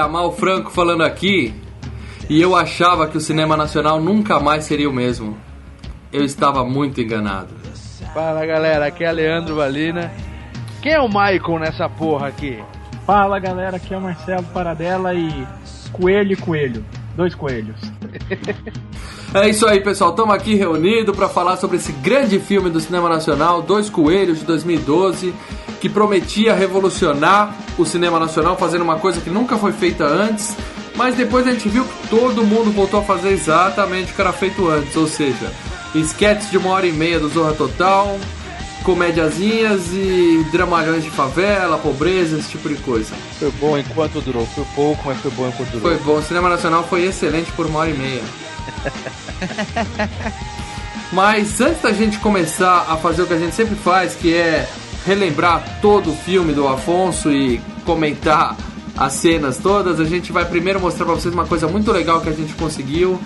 Galera, Mal Franco falando aqui. E eu achava que o cinema nacional nunca mais seria o mesmo. Eu estava muito enganado. Fala galera, aqui é Leandro Valina. Quem é o Michael nessa porra aqui? Fala galera, aqui é o Marcelo Paradela e coelho e coelho. Dois coelhos. É isso aí, pessoal. Estamos aqui reunidos para falar sobre esse grande filme do cinema nacional, Dois Coelhos de 2012, que prometia revolucionar o cinema nacional, fazendo uma coisa que nunca foi feita antes. Mas depois a gente viu que todo mundo voltou a fazer exatamente o que era feito antes, ou seja, esquetes de uma hora e meia do Zorra Total, comédiazinhas e dramalhões de favela, pobreza, esse tipo de coisa. Foi bom enquanto durou. Foi pouco, mas foi bom enquanto durou. Foi bom, o cinema nacional foi excelente por uma hora e meia. Mas antes da gente começar a fazer o que a gente sempre faz, que é relembrar todo o filme do Afonso e comentar as cenas todas, a gente vai primeiro mostrar pra vocês uma coisa muito legal que a gente conseguiu,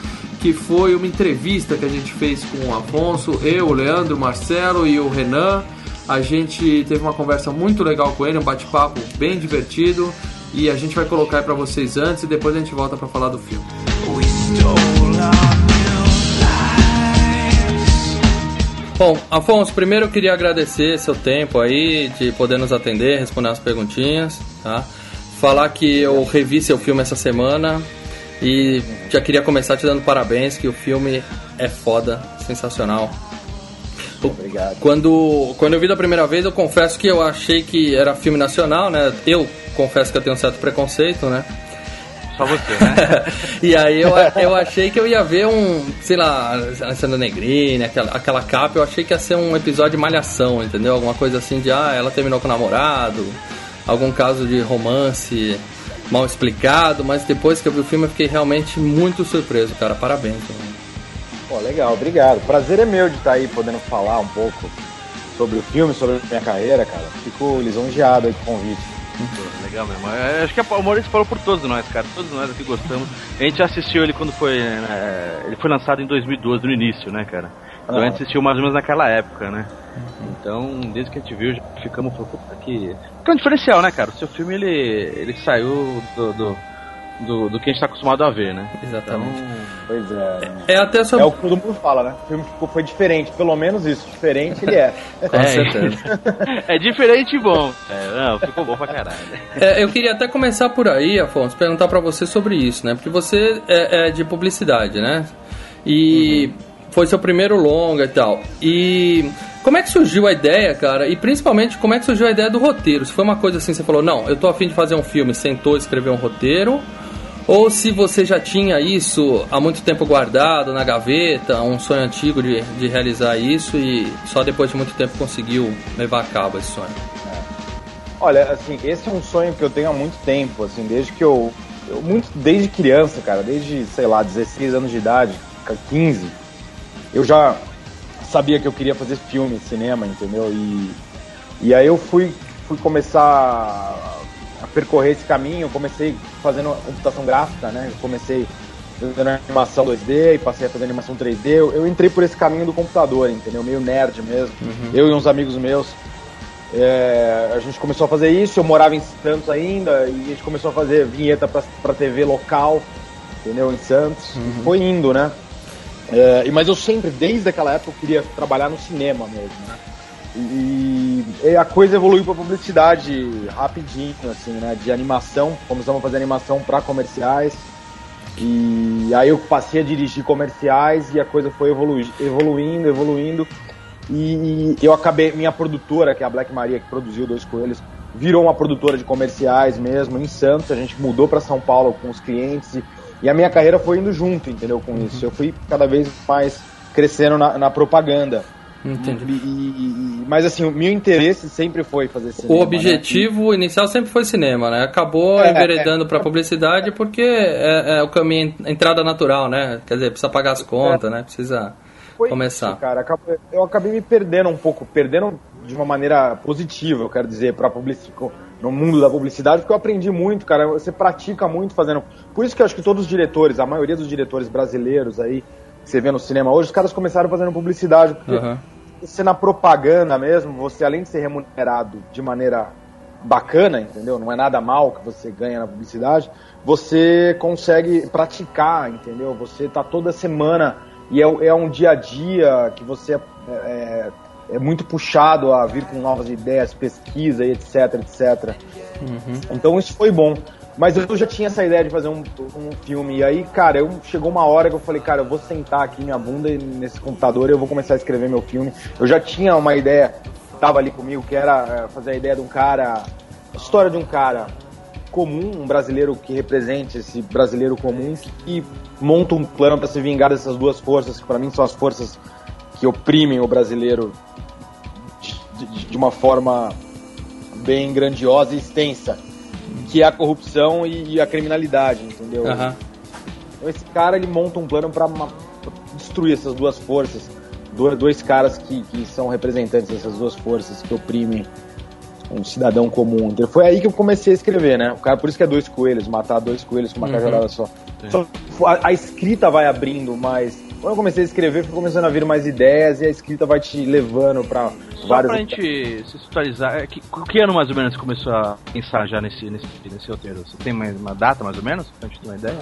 que foi uma entrevista que a gente fez com o Afonso, eu, o Leandro, o Marcelo e o Renan. A gente teve uma conversa muito legal com ele, um bate-papo bem divertido. E a gente vai colocar pra vocês antes e depois a gente volta pra falar do filme. Bom, Afonso, primeiro eu queria agradecer seu tempo aí de poder nos atender, responder as perguntinhas, tá? Falar que eu revi seu filme essa semana e já queria começar te dando parabéns, que o filme é foda, sensacional. Obrigado. Quando, quando eu vi da primeira vez, eu confesso que eu achei que era filme nacional, né? Eu confesso que eu tenho um certo preconceito, né? Só você, né? e aí eu, eu achei que eu ia ver um, sei lá, Alessandra Negrini, aquela, aquela capa, eu achei que ia ser um episódio de malhação, entendeu? Alguma coisa assim de, ah, ela terminou com o namorado, algum caso de romance mal explicado, mas depois que eu vi o filme eu fiquei realmente muito surpreso, cara. Parabéns. Mano. Pô, legal, obrigado. Prazer é meu de estar aí podendo falar um pouco sobre o filme, sobre a minha carreira, cara. Fico lisonjeado aí com o convite. Pô, Legal mesmo. É, Acho que o Maurício falou por todos nós, cara. Todos nós aqui gostamos. A gente assistiu ele quando foi. né, ele foi lançado em 2012, no início, né, cara? Então a gente assistiu mais ou menos naquela época, né? Então, desde que a gente viu, já ficamos. falando, Puta que. Que é um diferencial, né, cara? O seu filme ele, ele saiu do, do, do, do que a gente tá acostumado a ver, né? Exatamente. Pois é. É até sobre. É o que todo mundo fala, né? O filme ficou, foi diferente, pelo menos isso. Diferente ele é. Com certeza. é diferente e bom. É, não, ficou bom pra caralho. É, eu queria até começar por aí, Afonso, perguntar pra você sobre isso, né? Porque você é, é de publicidade, né? E foi seu primeiro longa e tal. E como é que surgiu a ideia, cara? E principalmente, como é que surgiu a ideia do roteiro? Se foi uma coisa assim, você falou, não, eu tô afim de fazer um filme, sentou, escrever um roteiro. Ou se você já tinha isso há muito tempo guardado na gaveta, um sonho antigo de, de realizar isso e só depois de muito tempo conseguiu levar a cabo esse sonho. Olha, assim, esse é um sonho que eu tenho há muito tempo, assim, desde que eu, eu muito desde criança, cara, desde, sei lá, 16 anos de idade, 15, eu já sabia que eu queria fazer filme, cinema, entendeu? E, e aí eu fui, fui começar a percorrer esse caminho, eu comecei fazendo computação gráfica, né? Eu comecei fazendo animação 2D e passei a fazer animação 3D. Eu, eu entrei por esse caminho do computador, entendeu? Meio nerd mesmo. Eu e uns amigos meus. É, a gente começou a fazer isso, eu morava em Santos ainda, e a gente começou a fazer vinheta pra, pra TV local, entendeu? Em Santos. E foi indo, né? É, mas eu sempre, desde aquela época, eu queria trabalhar no cinema mesmo, né? E, e a coisa evoluiu pra publicidade rapidinho, assim, né? De animação, começamos a fazer animação pra comerciais. E aí eu passei a dirigir comerciais e a coisa foi evolui- evoluindo, evoluindo. E, e eu acabei, minha produtora, que é a Black Maria, que produziu Dois Coelhos, virou uma produtora de comerciais mesmo em Santos. A gente mudou para São Paulo com os clientes e, e, a minha carreira foi indo junto, entendeu? Com uhum. isso. Eu fui cada vez mais crescendo na, na propaganda. Entendi. E, e, mas assim, o meu interesse sempre foi fazer cinema. O objetivo né? inicial sempre foi cinema, né? Acabou é, enveredando é, para publicidade porque é, é, o caminho, a entrada natural, né? Quer dizer, precisa pagar as contas, né? Precisa foi começar. Isso, cara, eu acabei me perdendo um pouco, perdendo de uma maneira positiva, eu quero dizer, para no mundo da publicidade, porque eu aprendi muito, cara. Você pratica muito fazendo. Por isso que eu acho que todos os diretores, a maioria dos diretores brasileiros aí, que você vê no cinema hoje, os caras começaram fazendo publicidade, porque uhum. você na propaganda mesmo, você além de ser remunerado de maneira bacana, entendeu? Não é nada mal que você ganha na publicidade, você consegue praticar, entendeu? Você tá toda semana e é, é um dia a dia que você é, é, é, muito puxado a vir com novas ideias, pesquisa e etc, etc. Uhum. Então isso foi bom. Mas eu já tinha essa ideia de fazer um, um filme. E aí, cara, eu, chegou uma hora que eu falei, cara, eu vou sentar aqui minha bunda nesse computador e eu vou começar a escrever meu filme. Eu já tinha uma ideia, tava ali comigo, que era é, fazer a ideia de um cara, a história de um cara comum, um brasileiro que represente esse brasileiro comum que monta um plano para se vingar dessas duas forças, que para mim são as forças que oprimem o brasileiro de, de, uma forma bem grandiosa e extensa, que é a corrupção e, e a criminalidade, entendeu? Uhum. Então esse cara ele monta um plano para destruir essas duas forças, dois, dois caras que, que são representantes dessas duas forças que oprimem um cidadão comum. Então, foi aí que eu comecei a escrever, né? O cara, por isso que é dois coelhos, matar dois coelhos com uma uhum. cajadada só. só a, a, escrita vai abrindo mais. Quando eu comecei a escrever, foi começando a vir mais ideias e a escrita vai te levando para vários. Pra gente se situalizar, é, que, que ano mais ou menos você começou a pensar já nesse, nesse, nesse roteiro? Você tem mais uma data mais ou menos? Pra gente ter uma ideia?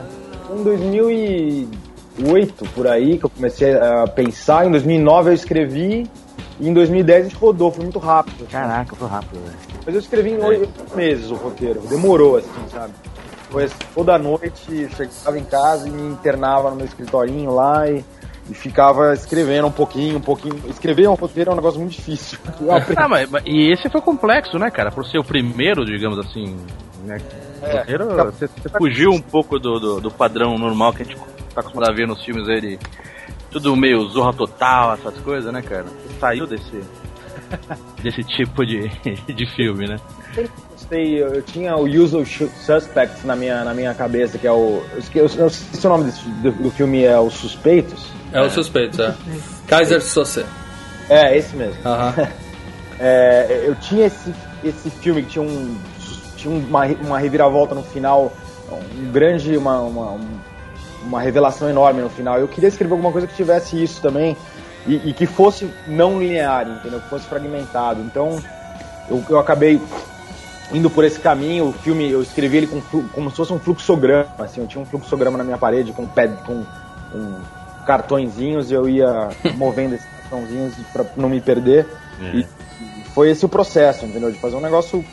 Em 2008, por aí, que eu comecei a pensar. Em 2009 eu escrevi e em 2010 a gente rodou, foi muito rápido. Caraca, foi rápido, velho. Mas eu escrevi em oito meses o roteiro, demorou assim, sabe? Assim, toda noite, chegava em casa e me internava no meu escritorinho lá e, e ficava escrevendo um pouquinho, um pouquinho. Escrever um roteiro é um negócio muito difícil. ah, mas, mas, e esse foi complexo, né, cara? Por ser o primeiro, digamos assim. Né? É, roteiro, tá, você, você fugiu um pouco do, do, do, padrão normal que a gente tá acostumado a ver nos filmes aí de tudo meio zorra total, essas coisas, né, cara? Você saiu desse. desse tipo de, de filme, né? Gostei, eu tinha o Usual Suspects na minha, na minha cabeça, que é o. Eu, eu, se o nome desse, do, do, filme é Os Suspeitos. É, é. Os Suspeitos, é. Kaiser Sose. É, esse mesmo. Uh -huh. é, eu tinha esse, esse filme que tinha, um, tinha uma, uma reviravolta no final, um grande. uma, uma um, uma revelação enorme no final. Eu queria escrever alguma coisa que tivesse isso também e, e que fosse não linear, entendeu? Que fosse fragmentado. Então eu, eu acabei indo por esse caminho. O filme eu escrevi ele com, como se fosse um fluxograma. Assim, eu tinha um fluxograma na minha parede com, pad, com, com cartõezinhos e eu ia movendo esses cartãozinhos para não me perder. É. E foi esse o processo, entendeu? De fazer um negócio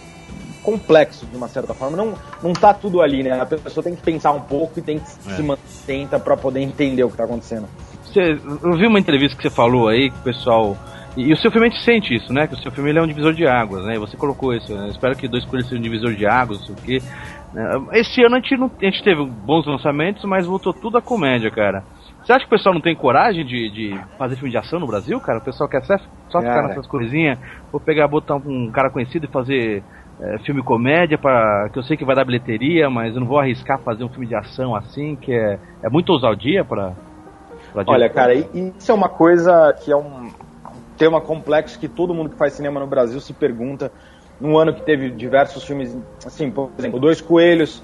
complexo de uma certa forma. Não, não tá tudo ali, né? A pessoa tem que pensar um pouco e tem que é. se manter para poder entender o que tá acontecendo. Você, eu vi uma entrevista que você falou aí, que o pessoal. E, e o seu filme a gente sente isso, né? Que o seu filme é um divisor de águas, né? E você colocou isso, né? Espero que dois coelhos sejam um divisor de águas, não sei o quê. É, esse ano a gente, não, a gente teve bons lançamentos, mas voltou tudo a comédia, cara. Você acha que o pessoal não tem coragem de, de fazer filme de ação no Brasil, cara? O pessoal quer só, só ficar nessas coisinhas, ou pegar, botar um cara conhecido e fazer é, filme comédia para que eu sei que vai dar bilheteria, mas eu não vou arriscar fazer um filme de ação assim, que é, é muito ousadia para Olha, cara, isso é uma coisa que é um tema complexo que todo mundo que faz cinema no Brasil se pergunta. Num ano que teve diversos filmes, assim, por exemplo, Dois Coelhos,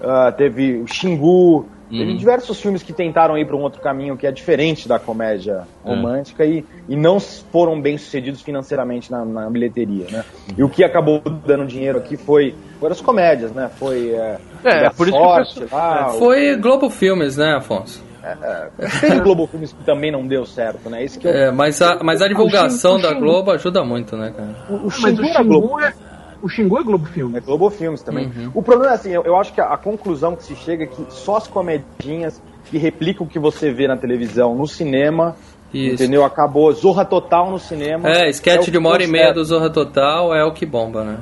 uh, teve o Xingu, Teve uhum. diversos filmes que tentaram ir para um outro caminho que é diferente da comédia é. romântica é. e, e não foram bem sucedidos financeiramente na, na bilheteria, né? E o que acabou dando dinheiro aqui foi foram as comédias, né? Foi é, é por sorte, isso que lá, foi o... Globo Filmes, né, Afonso? É, é, tem Globo Filmes que também não deu certo, né? Isso que eu... é, mas a, mas a divulgação da Globo ajuda muito, né, cara? O, o mas o Xingu é, o Xingu é Globo Filmes. É Globo Filmes também. Uhum. O problema é assim, eu, eu acho que a, a, conclusão que se chega é que só as comedinhas que replicam o que você vê na televisão, no cinema, Isso. Entendeu? Acabou. Zorra Total no cinema. É, sketch o de uma hora e meia do Zorra Total é o que bomba, né?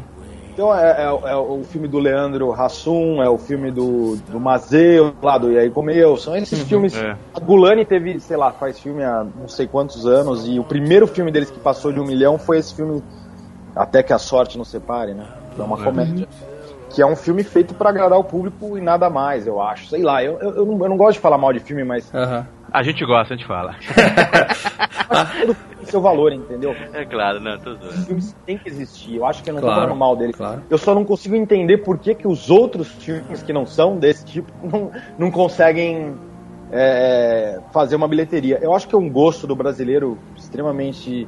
Então é, é- é o filme do Leandro Hassum, é o filme do, do Mazeu, lá do E aí Comeu, são esses filmes. é. A Gulani teve, sei lá, faz filme há não sei quantos anos, e o primeiro filme deles que passou de um milhão foi esse filme Até que a Sorte Nos Separe, né? Que é uma comédia. Que é um filme feito pra agradar o público e nada mais, eu acho. Sei lá, eu, eu, eu não, eu não gosto de falar mal de filme, mas. A gente gosta, a gente fala. seu valor, entendeu? É claro, não, tô zoando. Os filmes têm que existir. Eu acho que eu não Claro, tô falando mal deles. claro. Eu só não consigo entender por que, que os outros filmes que não são desse tipo não, não conseguem é, fazer uma bilheteria. Eu acho que é um gosto do brasileiro extremamente,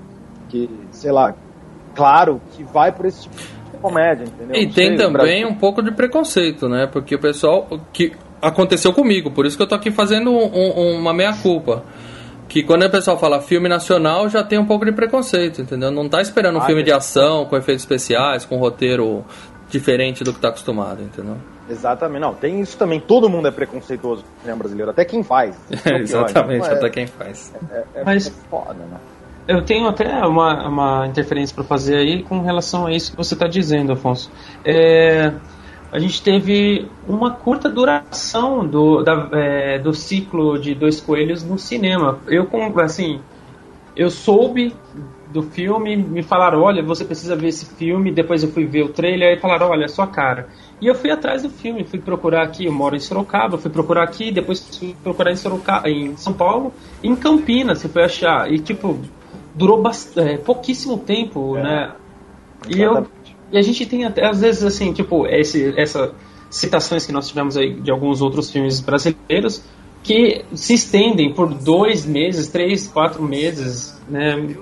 que, sei lá, claro, que vai por esse tipo de comédia, entendeu? E Não tem sei, também um pouco de preconceito, né? Porque o pessoal. que aconteceu comigo, por isso que eu tô aqui fazendo um- um- uma meia-culpa. Que quando o pessoal fala filme nacional, já tem um pouco de preconceito, entendeu? Não tá esperando um Ah, filme é. de ação, com efeitos especiais, com roteiro diferente do que tá acostumado, entendeu? Exatamente, não, tem isso também. Todo mundo é preconceituoso no cinema brasileiro, até quem faz. É pior, Exatamente, então é- até quem faz. é, Mas- é foda, né? Eu tenho até uma, uma interferência para fazer aí com relação a isso que você está dizendo, Afonso. É, a gente teve uma curta duração do, da- é, do ciclo de Dois Coelhos no cinema. Eu, assim, eu soube do filme, me falaram, olha, você precisa ver esse filme, depois eu fui ver o trailer e falaram, olha, é sua cara. E eu fui atrás do filme, fui procurar aqui, eu moro em Sorocaba, fui procurar aqui, depois fui procurar em, Sorocaba, em São Paulo, em Campinas, você foi achar. E tipo, durou bast- é, pouquíssimo tempo, né? E, eu. E a gente tem até, às vezes, assim, tipo, esse, essa citações que nós tivemos aí de alguns outros filmes brasileiros que se estendem por dois meses, três, quatro meses, né?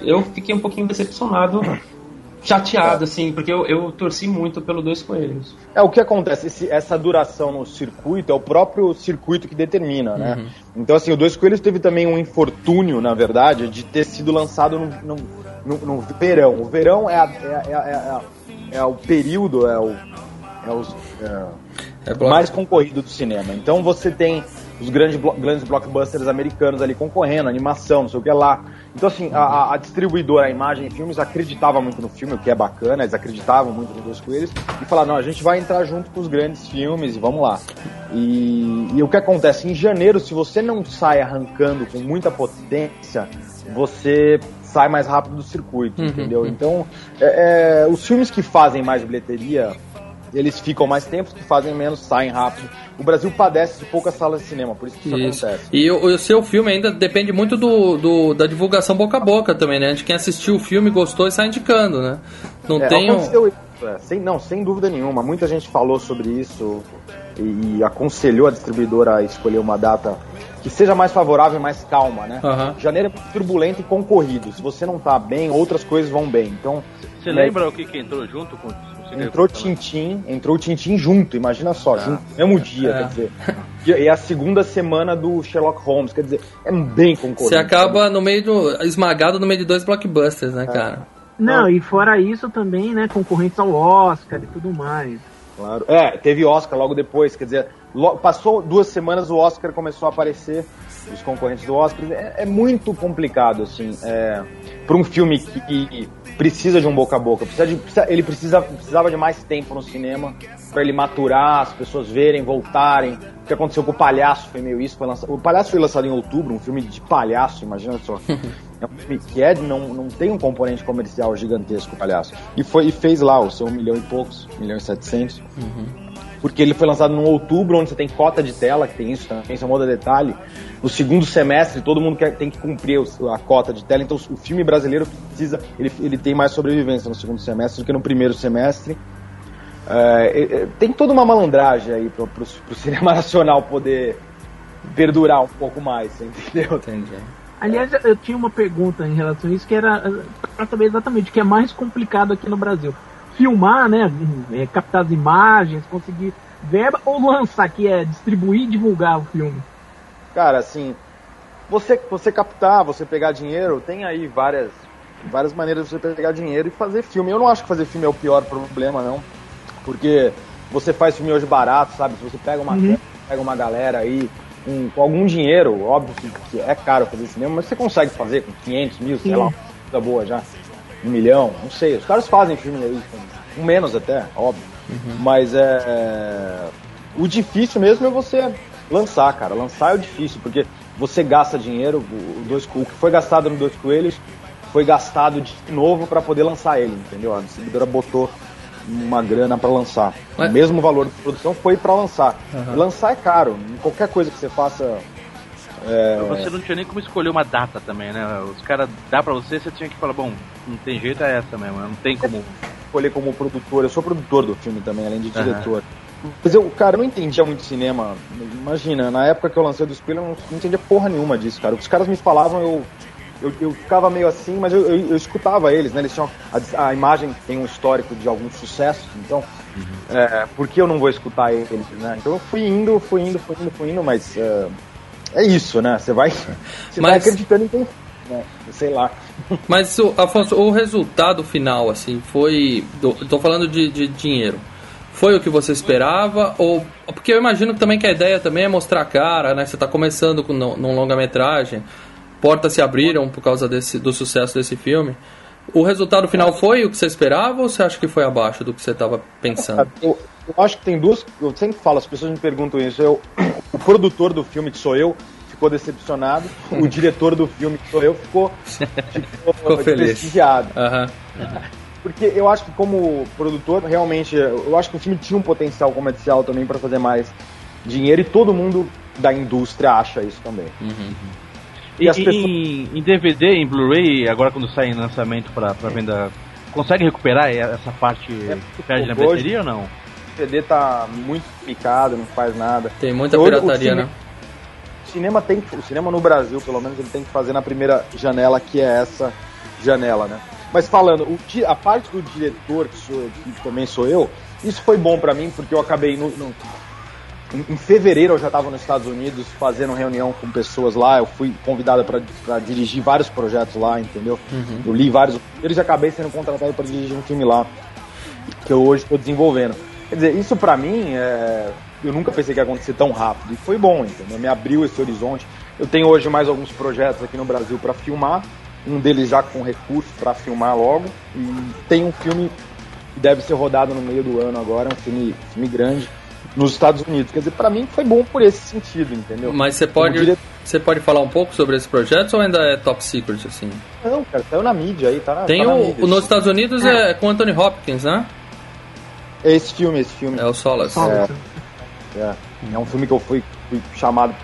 Eu fiquei um pouquinho decepcionado, chateado, assim, porque eu, eu torci muito pelo Dois Coelhos. É, o que acontece, esse- essa duração no circuito é o próprio circuito que determina, né? Então, assim, o Dois Coelhos teve também um infortúnio, na verdade, de ter sido lançado no, no, no- no verão. O verão é, a- é, é, é, é o período, é o, é os- é É mais concorrido do cinema. Então você tem os grandes, blo- grandes blockbusters americanos ali concorrendo, animação, não sei o que lá. Então, assim, a, a- a distribuidora, a Imagem Filmes, acreditava muito no filme, o que é bacana, eles acreditavam muito nos Dois Coelhos, e falaram, não, a gente vai entrar junto com os grandes filmes e vamos lá. E, e o que acontece? Em janeiro, se você não sai arrancando com muita potência, você sai mais rápido do circuito, Uhum, entendeu? uhum. Então, é, é, os filmes que fazem mais bilheteria, eles ficam mais tempo, os que fazem menos saem rápido. O Brasil padece de poucas salas de cinema, por isso que isso, Isso. acontece. E o, o seu filme ainda depende muito do, do- da divulgação boca a boca também, né? De quem assistiu o filme, gostou e sai indicando, né? Não É, tem um... é, sem, não, sem dúvida nenhuma. Muita gente falou sobre isso e, e aconselhou a distribuidora a escolher uma data que seja mais favorável e mais calma, né? Aham. Janeiro é turbulento e concorrido. Se você não tá bem, outras coisas vão bem. Então, Você né, lembra o que, que entrou junto com o Entrou Tintim, entrou Tintim junto, imagina só, junto, no mesmo dia, É. quer dizer. E, e a segunda semana do Sherlock Holmes, quer dizer, é bem concorrido. Você acaba no meio do. esmagado no meio de dois blockbusters, né, cara? Não, e fora isso também, né, concorrentes ao Oscar e tudo mais. Claro. É, teve Oscar logo depois, quer dizer, passou duas semanas, o Oscar começou a aparecer, os concorrentes do Oscar. É, é muito complicado, assim, é, para um filme que, que precisa de um boca a boca. Precisa de- precisa- ele precisa, precisava de mais tempo no cinema para ele maturar, as pessoas verem, voltarem. O que aconteceu com o Palhaço foi meio isso. Foi lançado, o Palhaço foi lançado em outubro, um filme de palhaço, imagina só. É um filme que é, não, não tem um componente comercial gigantesco, o Palhaço. E, foi, e fez lá o seu um milhão e poucos, um milhão e setecentos. Porque ele foi lançado no outubro, onde você tem cota de tela, que tem isso também, isso é um outro detalhe. No segundo semestre, todo mundo quer, tem que cumprir a cota de tela, então o filme brasileiro precisa, ele, ele tem mais sobrevivência no segundo semestre do que no primeiro semestre. É, é, tem toda uma malandragem aí pro, pro, pro cinema nacional poder perdurar um pouco mais, você entendeu? Entendi. Aliás, eu tinha uma pergunta em relação a isso, que era eh, pra saber exatamente o que é mais complicado aqui no Brasil. Filmar, né, eh, captar as imagens, conseguir verba, ou lançar, que é distribuir e divulgar o filme. Cara, assim, você, você captar, você pegar dinheiro, tem aí várias, várias maneiras de você pegar dinheiro e fazer filme. Eu não acho que fazer filme é o pior problema, não. Porque você faz filme hoje barato, sabe? Se você pega uma, Uhum. pega uma galera aí um, com algum dinheiro, óbvio que, é caro fazer cinema, mas você consegue fazer com 500 mil, sei lá, coisa boa já, um milhão, não sei. Os caras fazem filme aí, com, com menos até, óbvio. Uhum. Mas é, é, O difícil mesmo é você lançar, cara. Lançar é o difícil, porque você gasta dinheiro, o, dois, o que foi gastado no Dois Coelhos foi gastado de novo para poder lançar ele, entendeu? A distribuidora botou uma grana para lançar. Mas... O mesmo valor de produção foi para lançar. Uhum. Lançar é caro. Qualquer coisa que você faça. É... Você não tinha nem como escolher uma data também, né? Os caras dá para você, você tinha que falar, bom, não tem jeito é essa mesmo, não tem como escolher como produtor. Eu sou produtor do filme também, além de diretor. Uhum. Mas eu, cara, eu não entendia muito cinema. Imagina, na época que eu lancei do Spielberg, eu não entendia porra nenhuma disso, cara. Os caras me falavam, eu eu, eu ficava meio assim, mas eu, eu, eu escutava eles, né? Eles tinham. A, a, imagem tem um histórico de alguns sucessos, então. Uhum. É, por que eu não vou escutar eles, né? Então eu fui indo, fui indo, fui indo, fui indo, mas. É, é isso, né? Você vai. Você mas... vai acreditando em quem. Né? Sei lá. Mas, Afonso, o resultado final, assim, foi. Estou falando de, de dinheiro foi o que você esperava ou porque eu imagino também que a ideia também é mostrar a cara, né? Você está começando com num longa-metragem, portas se abriram por causa desse, do sucesso desse filme. O resultado final foi o que você esperava ou você acha que foi abaixo do que você estava pensando? Eu, eu, acho que tem duas. Eu sempre falo, as pessoas me perguntam isso. Eu, o produtor do filme, que sou eu, ficou decepcionado. o diretor do filme, que sou eu, ficou, ficou, ficou prestigiado. Uhum. Porque eu acho que, como produtor, realmente, eu acho que o filme tinha um potencial comercial também para fazer mais dinheiro e todo mundo da indústria acha isso também. Uhum. E, as pessoas... em, em DVD, em Blu-ray, agora quando sai em lançamento para venda, consegue recuperar essa parte é, que perde na bilheteria ou não? O CD tá muito picado, não faz nada. Tem muita pirataria, né? O cinema tem o cinema no Brasil, pelo menos, ele tem que fazer na primeira janela, que é essa janela, né? Mas falando, o, a parte do diretor, que, sou, que também sou eu, isso foi bom para mim, porque eu acabei no, no em, fevereiro eu já estava nos Estados Unidos fazendo reunião com pessoas lá. Eu fui convidado para dirigir vários projetos lá, entendeu? Uhum. Eu li vários eles acabei sendo contratado para dirigir um filme lá que eu hoje estou desenvolvendo. Quer dizer, isso para mim é... eu nunca pensei que ia acontecer tão rápido e foi bom, entendeu? Me abriu esse horizonte. Eu tenho hoje mais alguns projetos aqui no Brasil para filmar, um deles já com recursos para filmar logo e tem um filme que deve ser rodado no meio do ano agora, um filme, filme grande nos Estados Unidos. Quer dizer, para mim foi bom por esse sentido, entendeu? Mas você pode, diretor... você pode falar um pouco sobre esse projeto ou ainda é top secret, assim? Não, cara, saiu na mídia aí, tá na, Tem tá o, mídia, nos Estados Unidos é. é com Anthony Hopkins, né? É esse filme, esse filme. É o Solace. É, é, é um filme que eu fui, fui chamado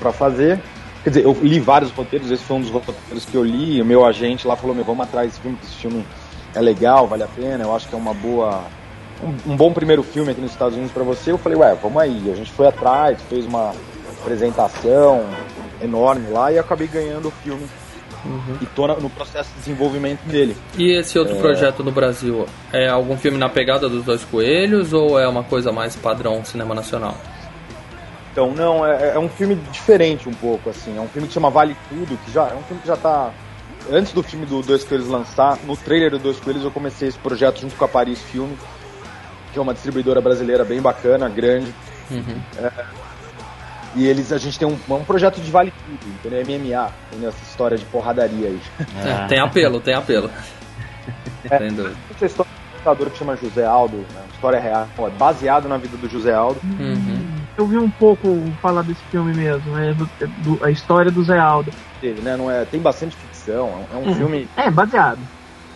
para fazer. Quer dizer, eu li vários roteiros, esse foi um dos roteiros que eu li, o meu agente lá falou, meu, vamos atrás desse filme, esse filme é legal, vale a pena, eu acho que é uma boa um, um bom primeiro filme aqui nos Estados Unidos para você, eu falei, ué, vamos aí. A gente foi atrás, fez uma apresentação enorme lá e acabei ganhando o filme. Uhum. E tô no processo de desenvolvimento dele. E esse outro é... projeto no Brasil, é algum filme na pegada dos dois coelhos ou é uma coisa mais padrão cinema nacional? Então, não, é, é um filme diferente um pouco, assim. É um filme que chama Vale Tudo, que já é um filme que já tá. Antes do filme do Dois Coelhos lançar, no trailer do Dois Coelhos eu comecei esse projeto junto com a Paris Filme que é uma distribuidora brasileira bem bacana, grande. Uhum. É, e eles, a gente tem um, um projeto de vale tudo, entendeu? MMA, entendeu? Essa história de porradaria aí. É, tem apelo, tem apelo. É, tem dúvida. Essa história de um lutador que chama José Aldo, né? história real, é baseado na vida do José Aldo. Uhum. Eu vi um pouco falar desse filme mesmo, é do, do, a história do Zé Aldo. Ele, né? Não é, tem bastante ficção, é um uhum. filme. É, baseado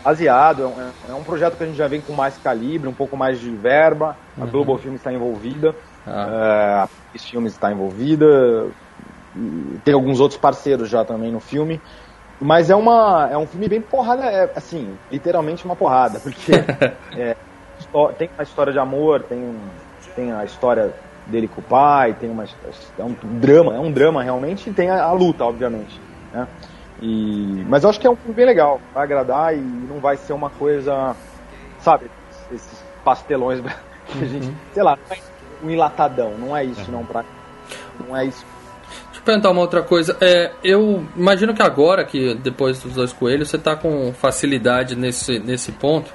baseado. É um, é um, projeto que a gente já vem com mais calibre, um pouco mais de verba. A uhum. Global Filmes está envolvida, ah. uh, a Filmes está envolvida, tem alguns outros parceiros já também no filme. Mas é, uma, é um filme bem porrada, é, assim, literalmente uma porrada, porque é, tem uma história de amor, tem, tem a história dele com o pai, tem uma, é um drama, é um drama realmente, e tem a, a luta, obviamente. Né? E, mas eu acho que é um filme bem legal, vai agradar e não vai ser uma coisa, sabe, esses pastelões que a gente, uhum. sei lá, um enlatadão, não é isso não pra não é isso. Deixa eu perguntar uma outra coisa. É, eu imagino que agora, que depois dos dois coelhos, você está com facilidade nesse, nesse ponto,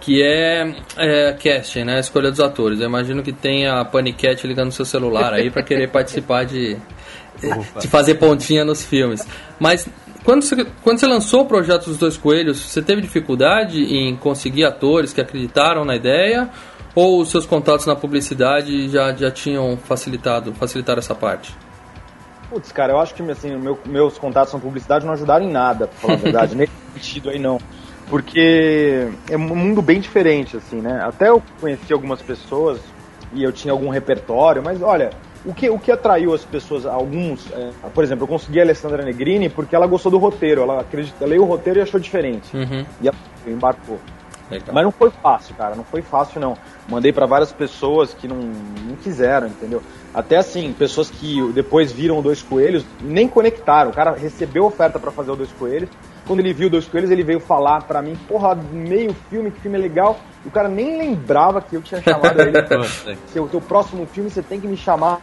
que é, é casting, né? A escolha dos atores. Eu imagino que tem a Panicat ligando no seu celular aí para querer participar de, de fazer pontinha nos filmes. Mas quando você, quando você lançou o projeto dos dois coelhos, você teve dificuldade em conseguir atores que acreditaram na ideia? Ou os seus contatos na publicidade já, já tinham facilitado, facilitado essa parte? Putz, cara, eu acho que assim, meu, meus contatos na publicidade não ajudaram em nada, pra falar a verdade. Nesse sentido aí não. Porque é um mundo bem diferente, assim, né? Até eu conheci algumas pessoas e eu tinha algum repertório, mas olha, o que, o que atraiu as pessoas, alguns, é, por exemplo, eu consegui a Alessandra Negrini porque ela gostou do roteiro, ela acredita, leu o roteiro e achou diferente. Uhum. E ela embarcou. Legal. Mas não foi fácil, cara, não foi fácil não. Mandei para várias pessoas que não, não quiseram, entendeu? Até assim, pessoas que depois viram Dois Coelhos nem conectaram. O cara recebeu oferta para fazer o Dois Coelhos. Quando ele viu o Dois Coelhos, ele veio falar para mim, porra, meio filme, que filme é legal. O cara nem lembrava que eu tinha chamado ele. Se o teu próximo filme você tem que me chamar.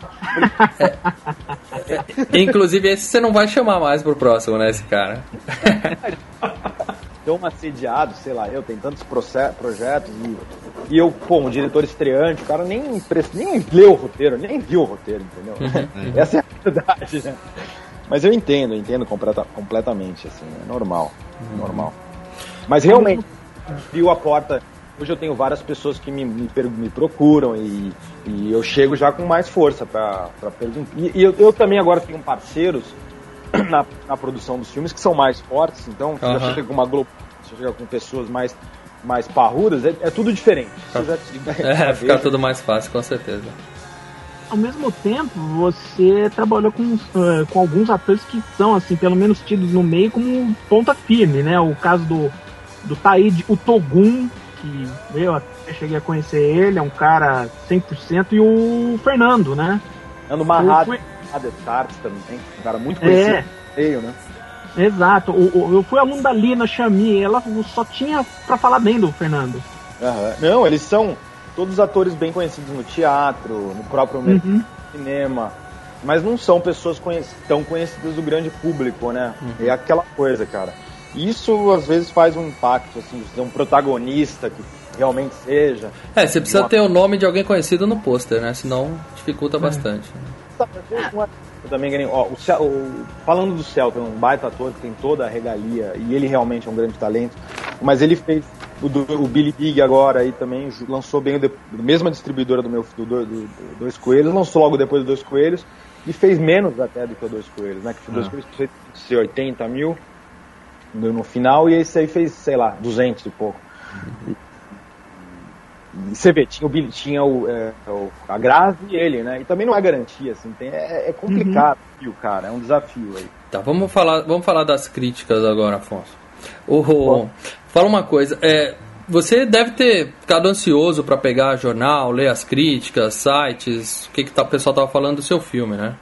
Inclusive, esse você não vai chamar mais pro próximo, né, esse cara? tão assediado, sei lá, eu tenho tantos projetos e, e eu, pô, um diretor estreante, o cara nem, nem leu o roteiro, nem viu o roteiro, entendeu? Uhum. Essa é a verdade, né? Mas eu entendo, eu entendo completa, completamente, assim, é normal, uhum. normal. Mas realmente, viu a porta, hoje eu tenho várias pessoas que me, me, me procuram e, e, eu chego já com mais força para perguntar. E, e eu, eu também agora tenho parceiros na, na, produção dos filmes que são mais fortes, então você uhum. já chega com uma Globo, você chega com pessoas mais, mais parrudas, é, é tudo diferente. Já, é, fica tudo mais fácil, com certeza. Ao mesmo tempo, você trabalhou com, uh, com alguns atores que são, assim, pelo menos tidos no meio como ponta firme, né? O caso do, do Taíde, o Togum, que eu até cheguei a conhecer ele, é um cara 100%, e o Fernando, né? Fernando Marrado. Adestart também, um cara muito conhecido é. meio, né? Exato. O, o, eu fui aluno da Lina Chami, ela só tinha para falar bem do Fernando. Uhum. Não, eles são todos atores bem conhecidos no teatro, no próprio uhum. cinema, mas não são pessoas conhec tão conhecidas do grande público, né? Uhum. É aquela coisa, cara. Isso às vezes faz um impacto, assim, de um protagonista que realmente seja. É, você precisa uma... ter o nome de alguém conhecido no pôster, né? Senão dificulta é. bastante. Eu também ganhei. Ó, o, o, falando do Celta, é um baita ator que tem toda a regalia e ele realmente é um grande talento. Mas ele fez o, do, o Billy Big agora e também lançou bem o mesma distribuidora do meu do, do, do, Dois Coelhos, lançou logo depois do Dois Coelhos e fez menos até do que o Dois Coelhos, né? Que o Dois ah. Coelhos fez 80 mil no final e esse aí fez, sei lá, 200 e pouco. Você vê, tinha o, tinha o, é, o, a Grave e ele, né? E também não é garantia, assim, tem, é, é complicado, uhum. cara, é um desafio aí. Tá, vamos falar, vamos falar das críticas agora, Afonso. O, fala uma coisa, é, você deve ter ficado ansioso para pegar jornal, ler as críticas, sites, o que, que tá, o pessoal tava falando do seu filme, né?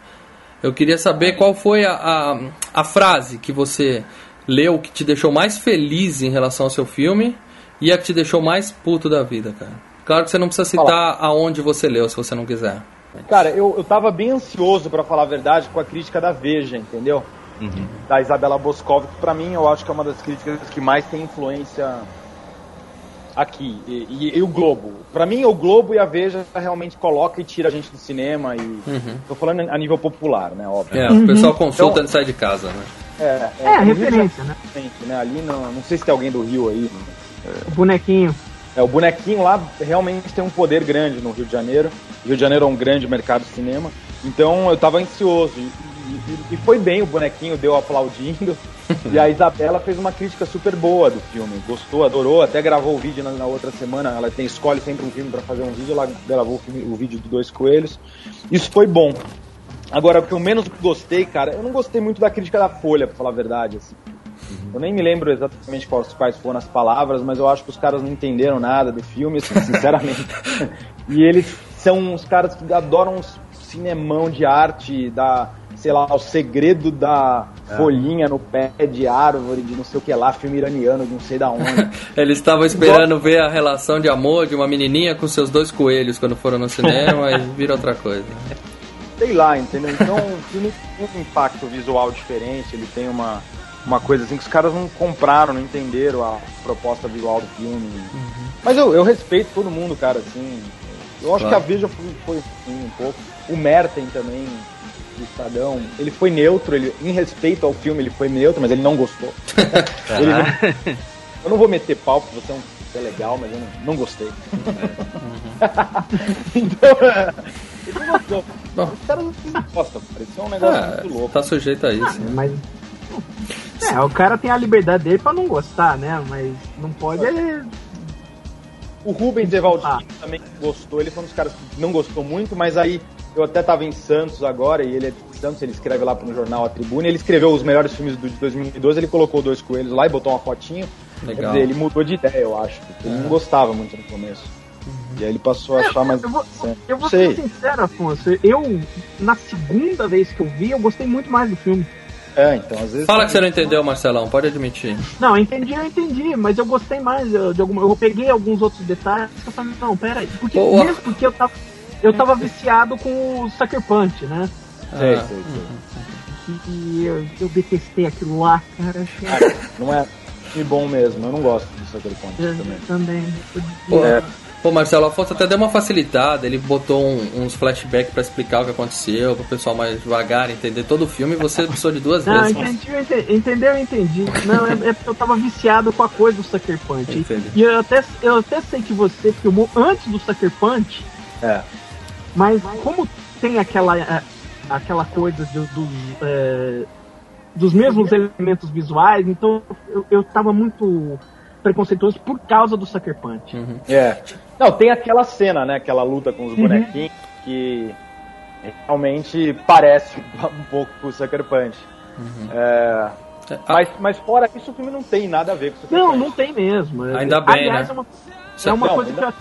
Eu queria saber qual foi a, a, a frase que você leu que te deixou mais feliz em relação ao seu filme e a que te deixou mais puto da vida, cara? Claro que você não precisa citar Fala. aonde você leu, se você não quiser. Cara, eu, eu tava bem ansioso, para falar a verdade, com a crítica da Veja, entendeu? Uhum. Da Isabela Boscov, que pra mim eu acho que é uma das críticas que mais tem influência aqui. E, e, e o Globo. Pra mim, o Globo e a Veja realmente coloca e tira a gente do cinema. E uhum. Tô falando a nível popular, né? Óbvio. É, o pessoal consulta então, antes de sair de casa, né? É, é, é referência, né? né? Ali não, não sei se tem alguém do Rio aí. O bonequinho. É, o bonequinho lá realmente tem um poder grande no Rio de Janeiro. O Rio de Janeiro é um grande mercado de cinema. Então eu tava ansioso. E, e, e foi bem, o bonequinho deu aplaudindo. e a Isabela fez uma crítica super boa do filme. Gostou, adorou, até gravou o vídeo na, na outra semana. Ela tem escolhe sempre um filme para fazer um vídeo, ela gravou o, filme, o vídeo de Dois Coelhos. Isso foi bom. Agora, o que eu menos gostei, cara, eu não gostei muito da crítica da Folha, pra falar a verdade. Assim. Uhum. Eu nem me lembro exatamente quais, quais foram as palavras, mas eu acho que os caras não entenderam nada do filme, assim, sinceramente. e eles são os caras que adoram um cinemão de arte, da, sei lá, o segredo da é. folhinha no pé de árvore, de não sei o que lá, filme iraniano, de não sei da onde. Eles estavam esperando ver a relação de amor de uma menininha com seus dois coelhos quando foram no cinema e vira outra coisa. sei lá, entendeu? Então o filme tem um impacto visual diferente, ele tem uma, uma coisa assim que os caras não compraram, não entenderam a proposta visual do filme. Mas eu, eu respeito todo mundo, cara, assim. Eu acho Claro. que a Veja foi, foi assim, um pouco. O Merten também, do Estadão, ele foi neutro, ele, em respeito ao filme, ele foi neutro, mas ele não gostou. Ele não- eu não vou meter pau porque você é um você é legal, mas eu não, não gostei. então, é, ele não gostou. Bom. Os caras não gostam, cara. Isso é um negócio muito É, louco. tá sujeito a isso. né? Mas. É, o cara tem a liberdade dele pra não gostar, né? Mas não pode ele. O Rubens Evaldino Ah. também gostou, ele foi um dos caras que não gostou muito, mas aí eu até tava em Santos agora, e ele é de Santos, ele escreve lá no jornal A Tribuna, ele escreveu os melhores filmes do, de 2012, ele colocou dois coelhos lá e botou uma fotinho. Quer Legal. dizer, ele mudou de ideia, eu acho, porque ele não gostava muito no começo. E aí ele passou a achar mais Eu vou, eu vou ser sincero, Afonso. Eu, na segunda vez que eu vi, eu gostei muito mais do filme. É, então, às vezes. Fala que você não entendeu, Marcelão, pode admitir. Não, eu entendi, eu entendi, mas eu gostei mais eu, de alguma. Eu peguei alguns outros detalhes que eu falei, não, pera aí. Porque, Boa. mesmo porque eu tava, eu tava viciado com o Sucker Punch, né? Sei, Ah, sei, sei. E eu, eu detestei aquilo lá, cara. achei- Cara, não é filme bom mesmo, eu não gosto disso aquele ponto Eu também. também. Pô, É. Pô, Marcelo, o Afonso até deu uma facilitada, ele botou um- uns flashbacks pra explicar o que aconteceu, pro pessoal mais devagar entender todo o filme e você precisou de duas Não, vezes. entendi, eu entendi, entendeu? Eu entendi. Não, é, é porque eu tava viciado com a coisa do Sucker Punch. Entendi. E eu até, eu até sei que você filmou antes do Sucker Punch, É. mas como tem aquela, é, aquela coisa do- dos, é, dos mesmos elementos visuais, então eu, eu tava muito preconceituoso por causa do Sucker Punch. É. Não, tem aquela cena, né? Aquela luta com os bonequinhos que realmente parece um pouco com o Sucker Punch. É, É, ah, mas, mas fora isso, o filme não tem nada a ver com o Sucker Não, Punch. não tem mesmo. Ainda bem, Aliás, né? é uma, é uma Não, coisa que ainda-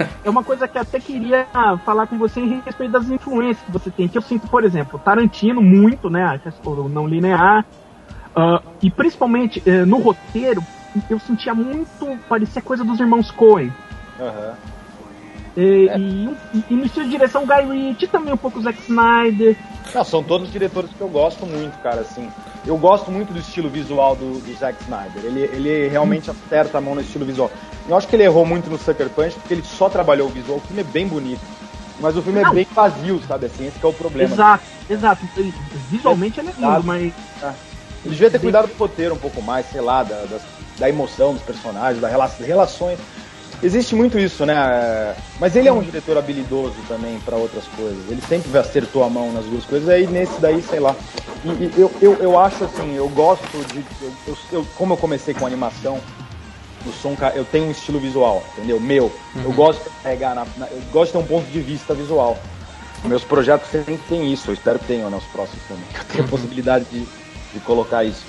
eu, é uma coisa que eu até queria falar com você em respeito das influências que você tem. Que eu sinto, por exemplo, Tarantino muito, né? O não linear. ah, e principalmente eh, no roteiro, eu sentia muito. parecia coisa dos irmãos Coen. Aham. E, É. e, e- no estilo de direção Guy Ritchie, também um pouco Zack Snyder. Não, são todos diretores que eu gosto muito, cara, assim. Eu gosto muito do estilo visual do, do Zack Snyder. Ele, ele realmente acerta a mão no estilo visual. Eu acho que ele errou muito no Sucker Punch porque ele só trabalhou o visual. O filme é bem bonito. Mas o filme é Não. bem vazio, sabe assim? Esse é o problema. Exato, exato. Visualmente ele é lindo, mas Ele devia ter cuidado do roteiro um pouco mais, sei lá, da, das- da emoção dos personagens, das relações. Existe muito isso, né? Mas ele é um diretor habilidoso também para outras coisas. Ele sempre acertou a mão nas duas coisas. Aí nesse daí, sei lá. E, e eu, eu, eu acho assim, eu gosto de. eu- eu- como eu comecei com animação, um cara, eu tenho um estilo visual, entendeu? Meu. Eu gosto de pegar na, na- eu gosto de ter um ponto de vista visual. Meus projetos sempre têm isso, eu espero que tenham, né, os próximos também. Que eu tenha a possibilidade de, de colocar isso.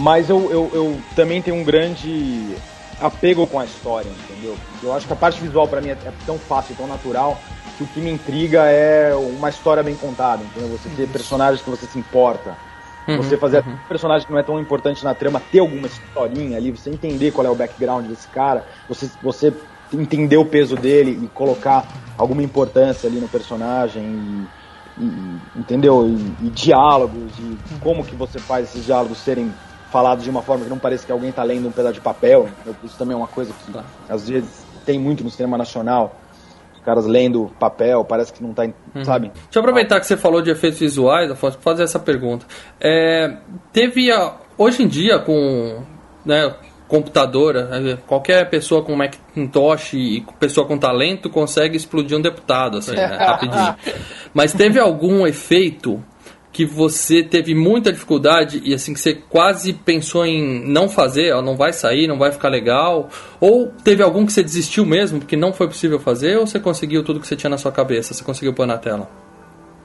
Mas eu, eu, eu também tenho um grande apego com a história, entendeu? Eu acho que a parte visual pra mim é, é tão fácil, tão natural, que o que me intriga é uma história bem contada, entendeu? Você ter personagens que você se importa. Uhum, Você fazer um personagem que não é tão importante na trama ter alguma historinha ali, você entender qual é o background desse cara, você, você entender o peso dele e colocar alguma importância ali no personagem e, e- entendeu? E, e diálogos e como que você faz esses diálogos serem falados de uma forma que não pareça que alguém tá lendo um pedaço de papel. Isso também é uma coisa que Claro. às vezes tem muito no cinema nacional. Os caras lendo papel, parece que não tá, em- sabe? Deixa eu aproveitar que você falou de efeitos visuais, Afonso, fazer essa pergunta. É, teve a, hoje em dia com né, computadora, né, qualquer pessoa com Macintosh e pessoa com talento consegue explodir um deputado, assim, né, rapidinho. Mas teve algum efeito que você teve muita dificuldade e assim que você quase pensou em não fazer, ó, não vai sair, não vai ficar legal? Ou teve algum que você desistiu mesmo porque não foi possível fazer? Ou você conseguiu tudo que você tinha na sua cabeça? Você conseguiu pôr na tela?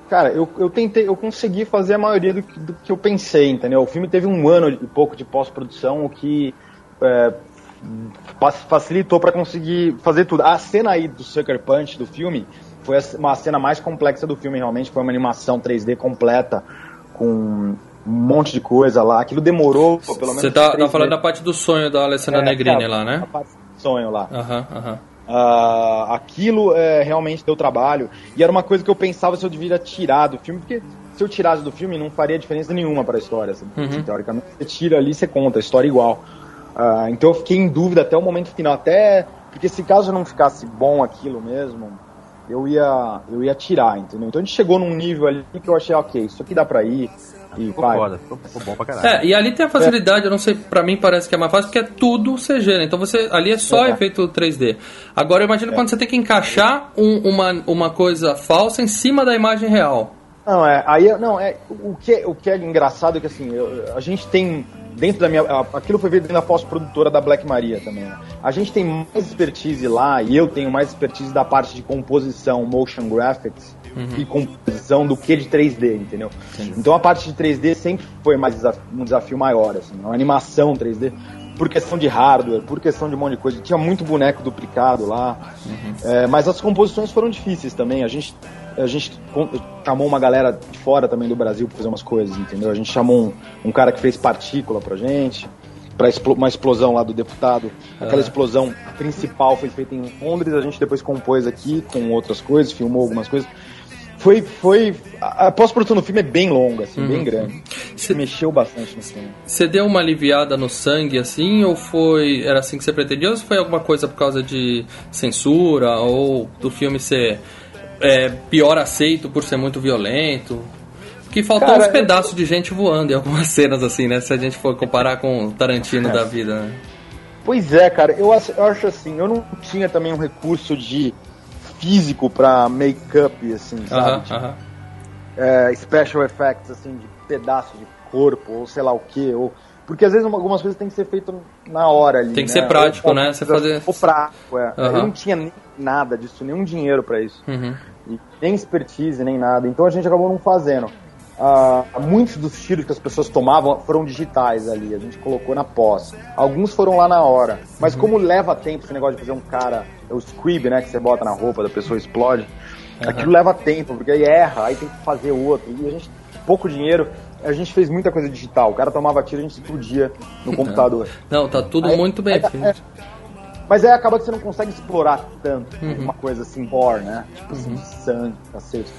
Cara, eu, eu tentei, eu consegui fazer a maioria do, que- do que eu pensei, entendeu? O filme teve um ano e pouco de pós-produção, o que é, facilitou pra conseguir fazer tudo. A cena aí do Sucker Punch do filme foi a- uma cena mais complexa do filme, realmente. Foi uma animação 3D completa, com um monte de coisa lá. Aquilo demorou pô, pelo menos. Você tá, tá falando da parte do sonho da Alessandra É, Negrini é, lá, A né? parte do sonho lá. Aham, aham. Uh, aquilo é, realmente deu trabalho. E era uma coisa que eu pensava se eu devia tirar do filme, porque se eu tirasse do filme não faria diferença nenhuma para a história. Assim, uhum. Teoricamente, você tira ali, você conta a história igual. Uh, então eu fiquei em dúvida até o momento final. Até porque se caso não ficasse bom aquilo mesmo, eu ia, eu ia tirar, entendeu? Então a gente chegou num nível ali que eu achei, ok, isso aqui dá pra ir. E ficou vai. foda, ficou, ficou, bom pra caralho. É, e ali tem a facilidade, é. eu não sei, pra mim parece que é mais fácil, porque é tudo CG, né? Então você, ali é só é. efeito 3D. Agora imagina é. quando você tem que encaixar um, uma, uma coisa falsa em cima da imagem real. Não, é, aí, não, é, o que, o que é engraçado é que assim, eu, a gente tem dentro da minha. Aquilo foi feito dentro da pós-produtora da Black Maria também. Né? A gente tem mais expertise lá, e eu tenho mais expertise da parte de composição, motion graphics uhum. e composição do que de 3D, entendeu? Então a parte de 3D sempre foi mais um desafio maior, assim, uma animação 3D. Por questão de hardware, por questão de um monte de coisa. Tinha muito boneco duplicado lá. Uhum. É, mas as composições foram difíceis também. A gente a gente chamou uma galera de fora também do Brasil para fazer umas coisas, entendeu? A gente chamou um, um cara que fez partícula pra gente, para uma explosão lá do deputado. Aquela ah. explosão principal foi feita em Londres, a gente depois compôs aqui com outras coisas, filmou algumas coisas. Foi, foi. A pós-produção do filme é bem longa, assim, uhum. bem grande. Você mexeu bastante no filme. Você deu uma aliviada no sangue, assim, ou foi. Era assim que você pretendia? Ou foi alguma coisa por causa de censura, ou do filme ser é, pior aceito por ser muito violento. Porque faltou Cara, uns pedaços eu... de gente voando em algumas cenas, assim, né? Se a gente for comparar com o Tarantino é. da vida, né? Pois é, cara, eu acho, eu acho assim, eu não tinha também um recurso de físico pra make-up, assim, sabe? Uh -huh, tipo, uh -huh. é, special effects, assim, de pedaço de corpo, ou sei lá o que, ou... Porque às vezes algumas coisas tem que ser feito na hora ali. Tem que né? ser prático, ou, né? Você fazer. O prático, é. Uh -huh. Eu não tinha nem nada disso, nenhum dinheiro para isso. Nem expertise, nem nada. Então a gente acabou não fazendo. Uh, muitos dos tiros que as pessoas tomavam foram digitais ali, a gente colocou na pós. Alguns foram lá na hora. Mas uhum. como leva tempo esse negócio de fazer um cara, é o squib, né, que você bota na roupa, da pessoa explode, uhum. aquilo leva tempo, porque aí erra, aí tem que fazer outro. E a gente, pouco dinheiro, a gente fez muita coisa digital. O cara tomava tiro, a gente explodia no computador. Não, tá tudo aí, muito bem feito. É, mas aí acaba que você não consegue explorar tanto uhum. uma coisa assim, gore, né? Tipo assim, uhum. sangue, cacete.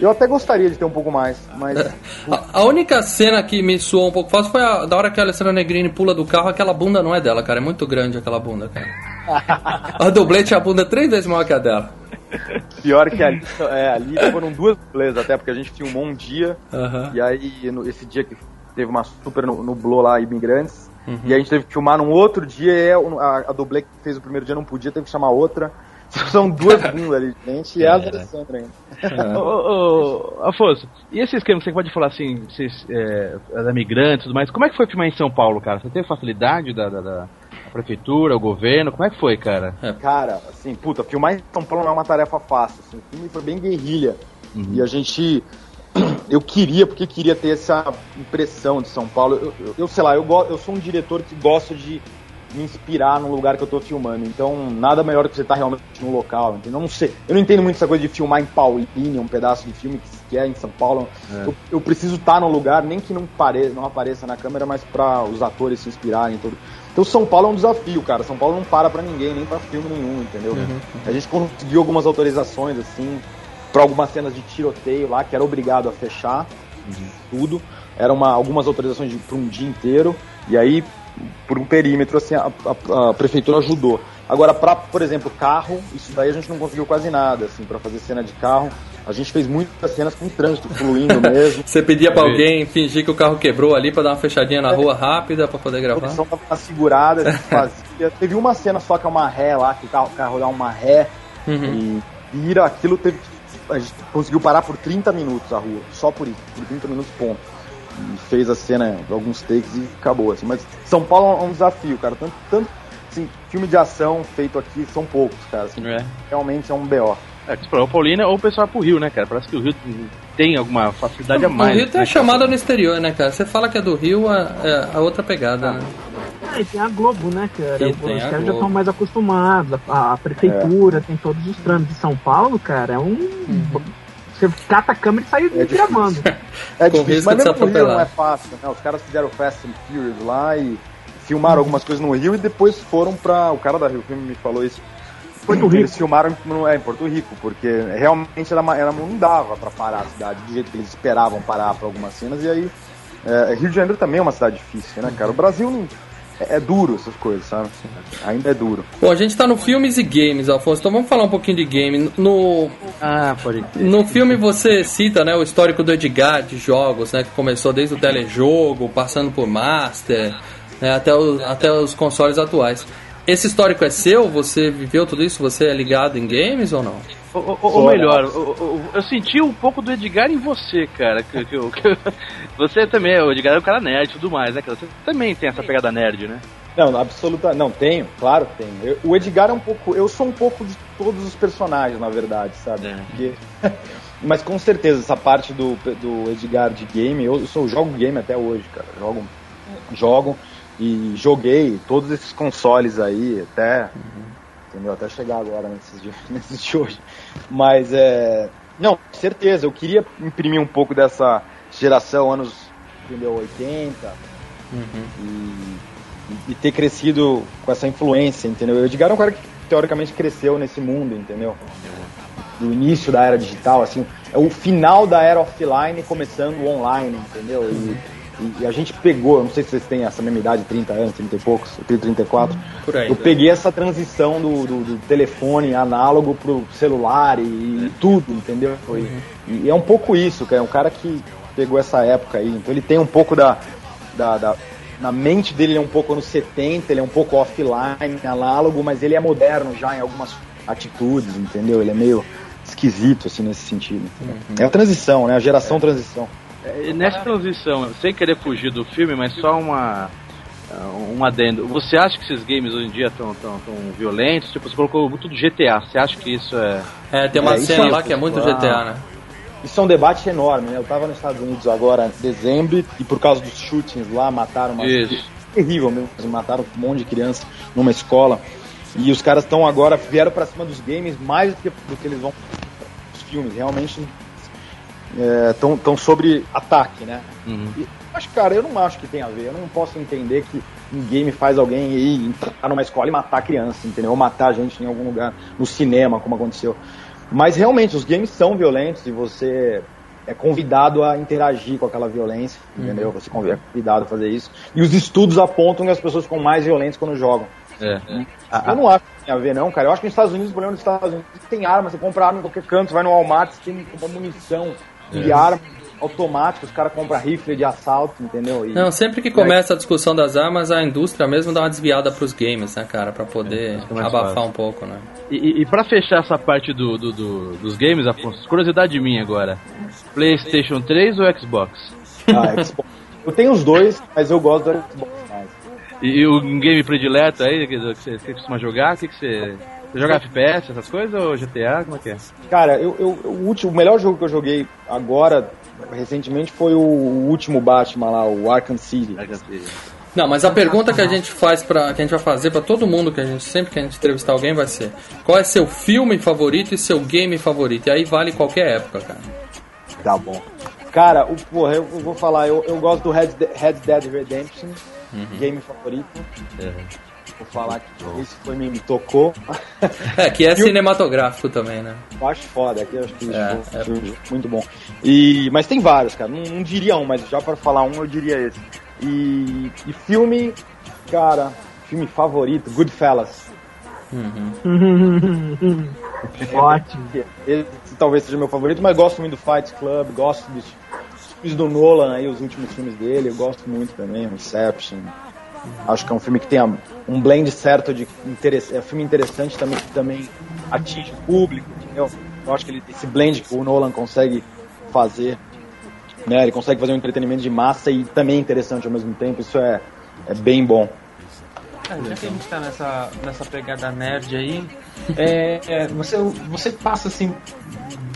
Eu até gostaria de ter um pouco mais, mas. a, a, única cena que me soou um pouco fácil foi a, da hora que a Alessandra Negrini pula do carro, aquela bunda não é dela, cara. É muito grande aquela bunda, cara. a dublete a bunda é três vezes maior que a dela. Pior que ali, é, ali foram duas dublês até, porque a gente filmou um dia, uhum. e aí no, esse dia que teve uma super nublou lá imigrantes, Uhum. E a gente teve que filmar num outro dia e a, a dublê que fez o primeiro dia não podia, teve que chamar outra. São duas bundas ali, gente, e a Alessandra ainda. ô, ô, Afonso, e esse esquema que você pode falar assim, vocês, é, da migrante e tudo mais, como é que foi filmar em São Paulo, cara? Você teve facilidade da, da, da prefeitura, o governo, como é que foi, cara? É. Cara, assim, puta, filmar em São Paulo não é uma tarefa fácil, assim, o filme foi bem guerrilha. Uhum. E a gente eu queria, porque queria ter essa impressão de São Paulo. Eu, eu, eu sei lá, eu, eu sou um diretor que gosta de me inspirar no lugar que eu tô filmando. Então, nada melhor do que você estar tá realmente no local. Entendeu? Eu não sei. Eu não entendo muito essa coisa de filmar em Paulínia, um pedaço de filme que, é em São Paulo. É. Eu, eu, preciso estar tá no lugar, nem que não, pare, não apareça na câmera, mas para os atores se inspirarem. Tudo. Então, São Paulo é um desafio, cara. São Paulo não para para ninguém, nem para filme nenhum, entendeu? Uhum. A gente conseguiu algumas autorizações, assim para algumas cenas de tiroteio lá, que era obrigado a fechar tudo. Eram uma, algumas autorizações para um dia inteiro, e aí, por um perímetro, assim, a, a, a prefeitura ajudou. Agora, para, por exemplo, carro, isso daí a gente não conseguiu quase nada, assim, para fazer cena de carro. A gente fez muitas cenas com trânsito fluindo mesmo. Você pedia para alguém fingir que o carro quebrou ali para dar uma fechadinha na é. rua rápida para poder gravar? A tava uma segurada, fazia. Teve uma cena só que é uma ré lá, que o carro, o carro dá uma ré uhum. e vira, aquilo teve que a gente conseguiu parar por 30 minutos a rua, só por isso, por 30 minutos ponto. E fez a cena, alguns takes e acabou, assim. Mas São Paulo é um desafio, cara. Tanto, tanto assim, filme de ação feito aqui são poucos, cara. Assim, é. Realmente é um BO. É, que o Paulina ou o pessoal vai pro Rio, né, cara? Parece que o Rio tem alguma facilidade a mais. O Rio tem né, a chamada no exterior, né, cara? Você fala que é do Rio, a, é a outra pegada, né? Ah, e tem a Globo, né, cara? E Os caras já estão mais acostumados. A, a prefeitura é. tem todos os trâmites de São Paulo, cara. É um. Uhum. Você cata a câmera e sai é gravando. É difícil, mas mesmo no Rio não é fácil, né? Os caras fizeram Fast and Furious lá e filmaram algumas coisas no Rio e depois foram pra. O cara da Rio Filme me falou isso Porto Rico. Eles filmaram é, em Porto Rico, porque realmente era, era, não dava pra parar a cidade do jeito que eles esperavam parar pra algumas cenas, e aí é, Rio de Janeiro também é uma cidade difícil, né, cara? O Brasil não, é, é duro essas coisas, sabe? Ainda é duro. Bom, a gente tá no filmes e games, Afonso, então vamos falar um pouquinho de game. No, Ah, pode crer. no filme você cita né, o histórico do Edgar de jogos, né? Que começou desde o telejogo, passando por Master, né, até, os, até os consoles atuais. Esse histórico é seu? Você viveu tudo isso? Você é ligado em games ou não? Ou, ou- ou melhor, o- eu senti um pouco do Edgar em você, cara. Que, que, eu- que- você também, o Edgar é um cara nerd e tudo mais, né, cara? Você também tem essa pegada nerd, né? Não, absoluta. Não, tenho, claro que tenho. Eu- o Edgar é um pouco. Eu sou um pouco de todos os personagens, na verdade, sabe? É. Porque- mas com certeza, essa parte do, do Edgar de game, eu, eu sou, jogo game até hoje, cara. Jogo, jogo e joguei todos esses consoles aí, até. Entendeu? Até chegar agora nesses de, nesses de hoje. Mas é. Não, com certeza, eu queria imprimir um pouco dessa geração, anos entendeu, 80, e, e ter crescido com essa influência, entendeu? O Edgar é um cara que teoricamente cresceu nesse mundo, entendeu? Do início da era digital, assim, é o final da era offline começando online, entendeu? E, e- e a gente pegou, não sei se vocês têm essa mesma idade, 30 anos, 30 e poucos, eu tenho 34. Por aí. Eu peguei essa transição do, do, do telefone análogo pro celular e, e tudo, entendeu? Foi, E é um pouco isso, cara. É um cara que pegou essa época aí. Então ele tem um pouco da. da, da- na mente dele ele é um pouco anos 70, ele é um pouco offline, análogo, mas ele é moderno já em algumas atitudes, entendeu? Ele é meio esquisito, assim, nesse sentido. É a transição, né? A geração transição. É, Nessa transição, sem querer fugir do filme, mas só uma. Um adendo. Você acha que esses games hoje em dia estão tão, tão violentos? Tipo, você colocou muito do GTA. Você acha que isso é. É, tem uma É, cena é lá que é muito claro. GTA, né? Isso é um debate enorme, né? Eu tava nos Estados Unidos agora em dezembro e por causa dos shootings lá mataram uma Isso. terrível mesmo, mataram um monte de criança numa escola. E os caras estão agora vieram pra cima dos games mais do que, do que eles vão os filmes, realmente estão tão sobre ataque, né? Uhum. E, mas, cara, eu não acho que tem a ver. Eu não posso entender que um game faz alguém ir entrar numa escola e matar criança, entendeu? Ou matar gente em algum lugar, no cinema, como aconteceu. Mas realmente, os games são violentos e você é convidado a interagir com aquela violência, entendeu? Você é convidado a fazer isso. E os estudos apontam que as pessoas ficam mais violentas quando jogam. É. Eu não acho que tem a ver, não, cara. Eu acho que nos Estados Unidos, o problema dos Estados Unidos é tem arma, você compra arma em qualquer canto, você vai no Walmart, você tem munição de arma automática, os caras compram rifle de assalto, entendeu? E- Não, sempre que começa a discussão das armas, a indústria mesmo dá uma desviada pros games, né, cara? Pra poder mais abafar fácil. um pouco, né? E, e, e pra fechar essa parte do, do- do- dos games, Afonso, curiosidade minha agora: PlayStation 3 ou Xbox? Ah, Xbox. Eu tenho os dois, mas eu gosto do Xbox mais. E, e o game predileto aí que que você costuma jogar? O que, que você. Você joga FPS, essas coisas ou GTA? Como é que é? Cara, eu, eu- o, último, o melhor jogo que eu joguei agora, recentemente, foi o, o último Batman lá, o Arkham City. Não, mas a pergunta que a gente faz para que a gente vai fazer pra todo mundo que a gente sempre que a gente entrevistar alguém vai ser: qual é seu filme favorito e seu game favorito? E aí vale qualquer época, cara. Tá bom. Cara, o, porra, eu, eu vou falar, eu, eu gosto do Red, Red Dead Redemption, game favorito. Vou falar que esse foi me, me tocou. É, que é E o- cinematográfico também, né? Eu acho foda, aqui eu acho que É, jogo muito bom. E, mas tem vários, cara. Não, não diria um, mas já para falar um, eu diria esse. E, e filme, cara, filme favorito, Goodfellas. Ótimo. Esse talvez seja meu favorito, mas gosto muito do Fight Club, gosto dos filmes do Nolan aí, os últimos filmes dele, eu gosto muito também, o Inception. Acho que é um filme que tem um blend certo de interesse, é um filme interessante também que também atinge o público, entendeu? Eu acho que ele esse blend que o Nolan consegue fazer, né? Ele consegue fazer um entretenimento de massa e também interessante ao mesmo tempo. Isso é é bem bom. Ah, já que a gente tá nessa, nessa pegada nerd aí, é, é, você, você passa assim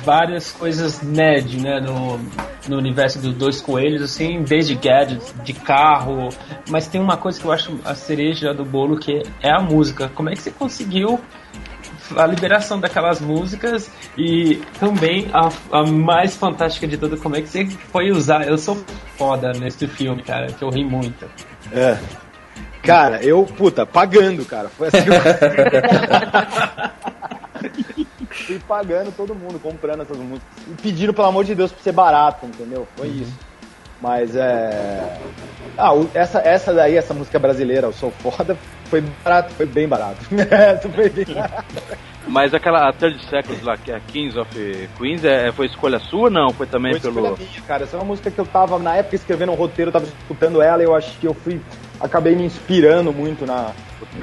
várias coisas nerd, né, no, no universo dos dois coelhos, assim, desde gadgets, de carro, mas tem uma coisa que eu acho a cereja do bolo que é a música. Como é que você conseguiu a liberação daquelas músicas e também a, a mais fantástica de tudo, como é que você foi usar? Eu sou foda nesse filme, cara, que eu ri muito. É. Cara, eu, puta, pagando, cara. Foi assim. fui pagando todo mundo, comprando essas músicas. E pedindo, pelo amor de Deus, pra ser barato, entendeu? Foi uhum. isso. Mas é. Ah, essa, essa daí, essa música brasileira, Eu Sou Foda, foi barato, foi bem barato. foi bem barato. Mas aquela a Third Seconds lá, que é a Kings of Queens, é, foi escolha sua ou não? Foi também foi pelo. Minha, cara, essa é uma música que eu tava, na época, escrevendo um roteiro, eu tava escutando ela e eu acho que eu fui. Acabei me inspirando muito na.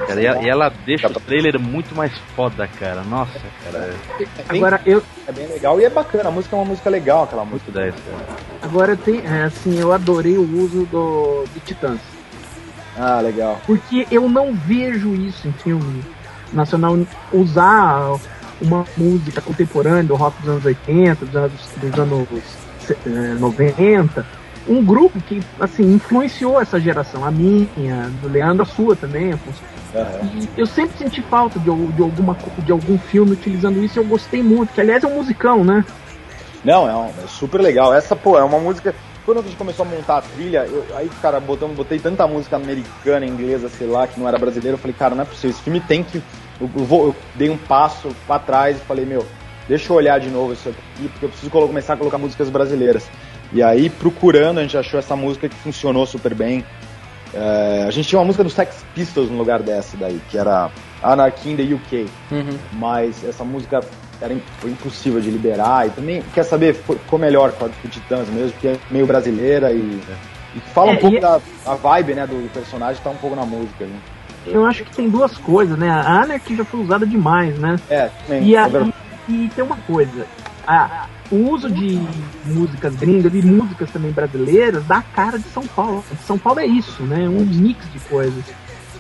Cara, e, ela, e ela deixa o trailer muito mais foda, cara. Nossa, cara. É, bem, Agora eu. É bem legal e é bacana, a música é uma música legal, aquela música. 10, cara. Agora tem. É, assim, eu adorei o uso do, do Titãs. Ah, legal. Porque eu não vejo isso em filme nacional usar uma música contemporânea do rock dos anos 80, dos anos, dos anos 90, eh, um grupo que assim influenciou essa geração, a minha, do Leandro, a sua também. Uhum. eu sempre senti falta de, de, alguma, de algum filme utilizando isso e eu gostei muito, que aliás é um musicão, né? Não, é, um, é super legal. Essa, pô, é uma música quando a gente começou a montar a trilha, eu, aí, cara, botamos, botei tanta música americana, inglesa, sei lá, que não era brasileiro, eu falei, cara, não é possível, esse filme tem que. Eu, eu, vou, eu dei um passo para trás e falei, meu, deixa eu olhar de novo isso aqui, porque eu preciso começar a colocar músicas brasileiras. E aí, procurando, a gente achou essa música que funcionou super bem. É, a gente tinha uma música do Sex Pistols no lugar dessa daí, que era Anarchy in the UK. Uhum. Mas essa música era impossível de liberar. E também, quer saber, ficou melhor com a do Titãs mesmo, que é meio brasileira e, e fala é, um pouco e... da a vibe né, do personagem, tá um pouco na música. Né? Eu acho que tem duas coisas, né? A Anarchy já foi usada demais, né? É, também, e, a, é e, e, tem uma coisa. A, o uso de músicas gringas e músicas também brasileiras dá a cara de São Paulo. São Paulo é isso, né? Um mix de coisas.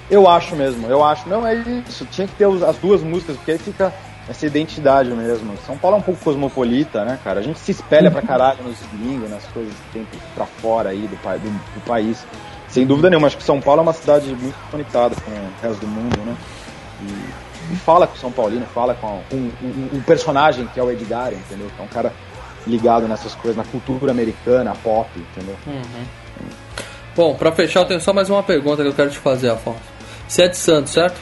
Eu acho mesmo, eu acho. Não, é isso. Tinha que ter as duas músicas, porque aí fica essa identidade mesmo. São Paulo é um pouco cosmopolita, né, cara? A gente se espelha pra caralho nos gringos, nas coisas que tem pra fora aí do, do, do, país. Sem dúvida nenhuma, acho que São Paulo é uma cidade muito conectada com o resto do mundo, né? E, e fala com o São Paulino, fala com um, um, um, personagem que é o Edgar, entendeu? Que é um cara ligado nessas coisas, na cultura americana, pop, entendeu? Uhum. Bom, pra fechar, eu tenho só mais uma pergunta que eu quero te fazer, Afonso. Você é de Santos, certo?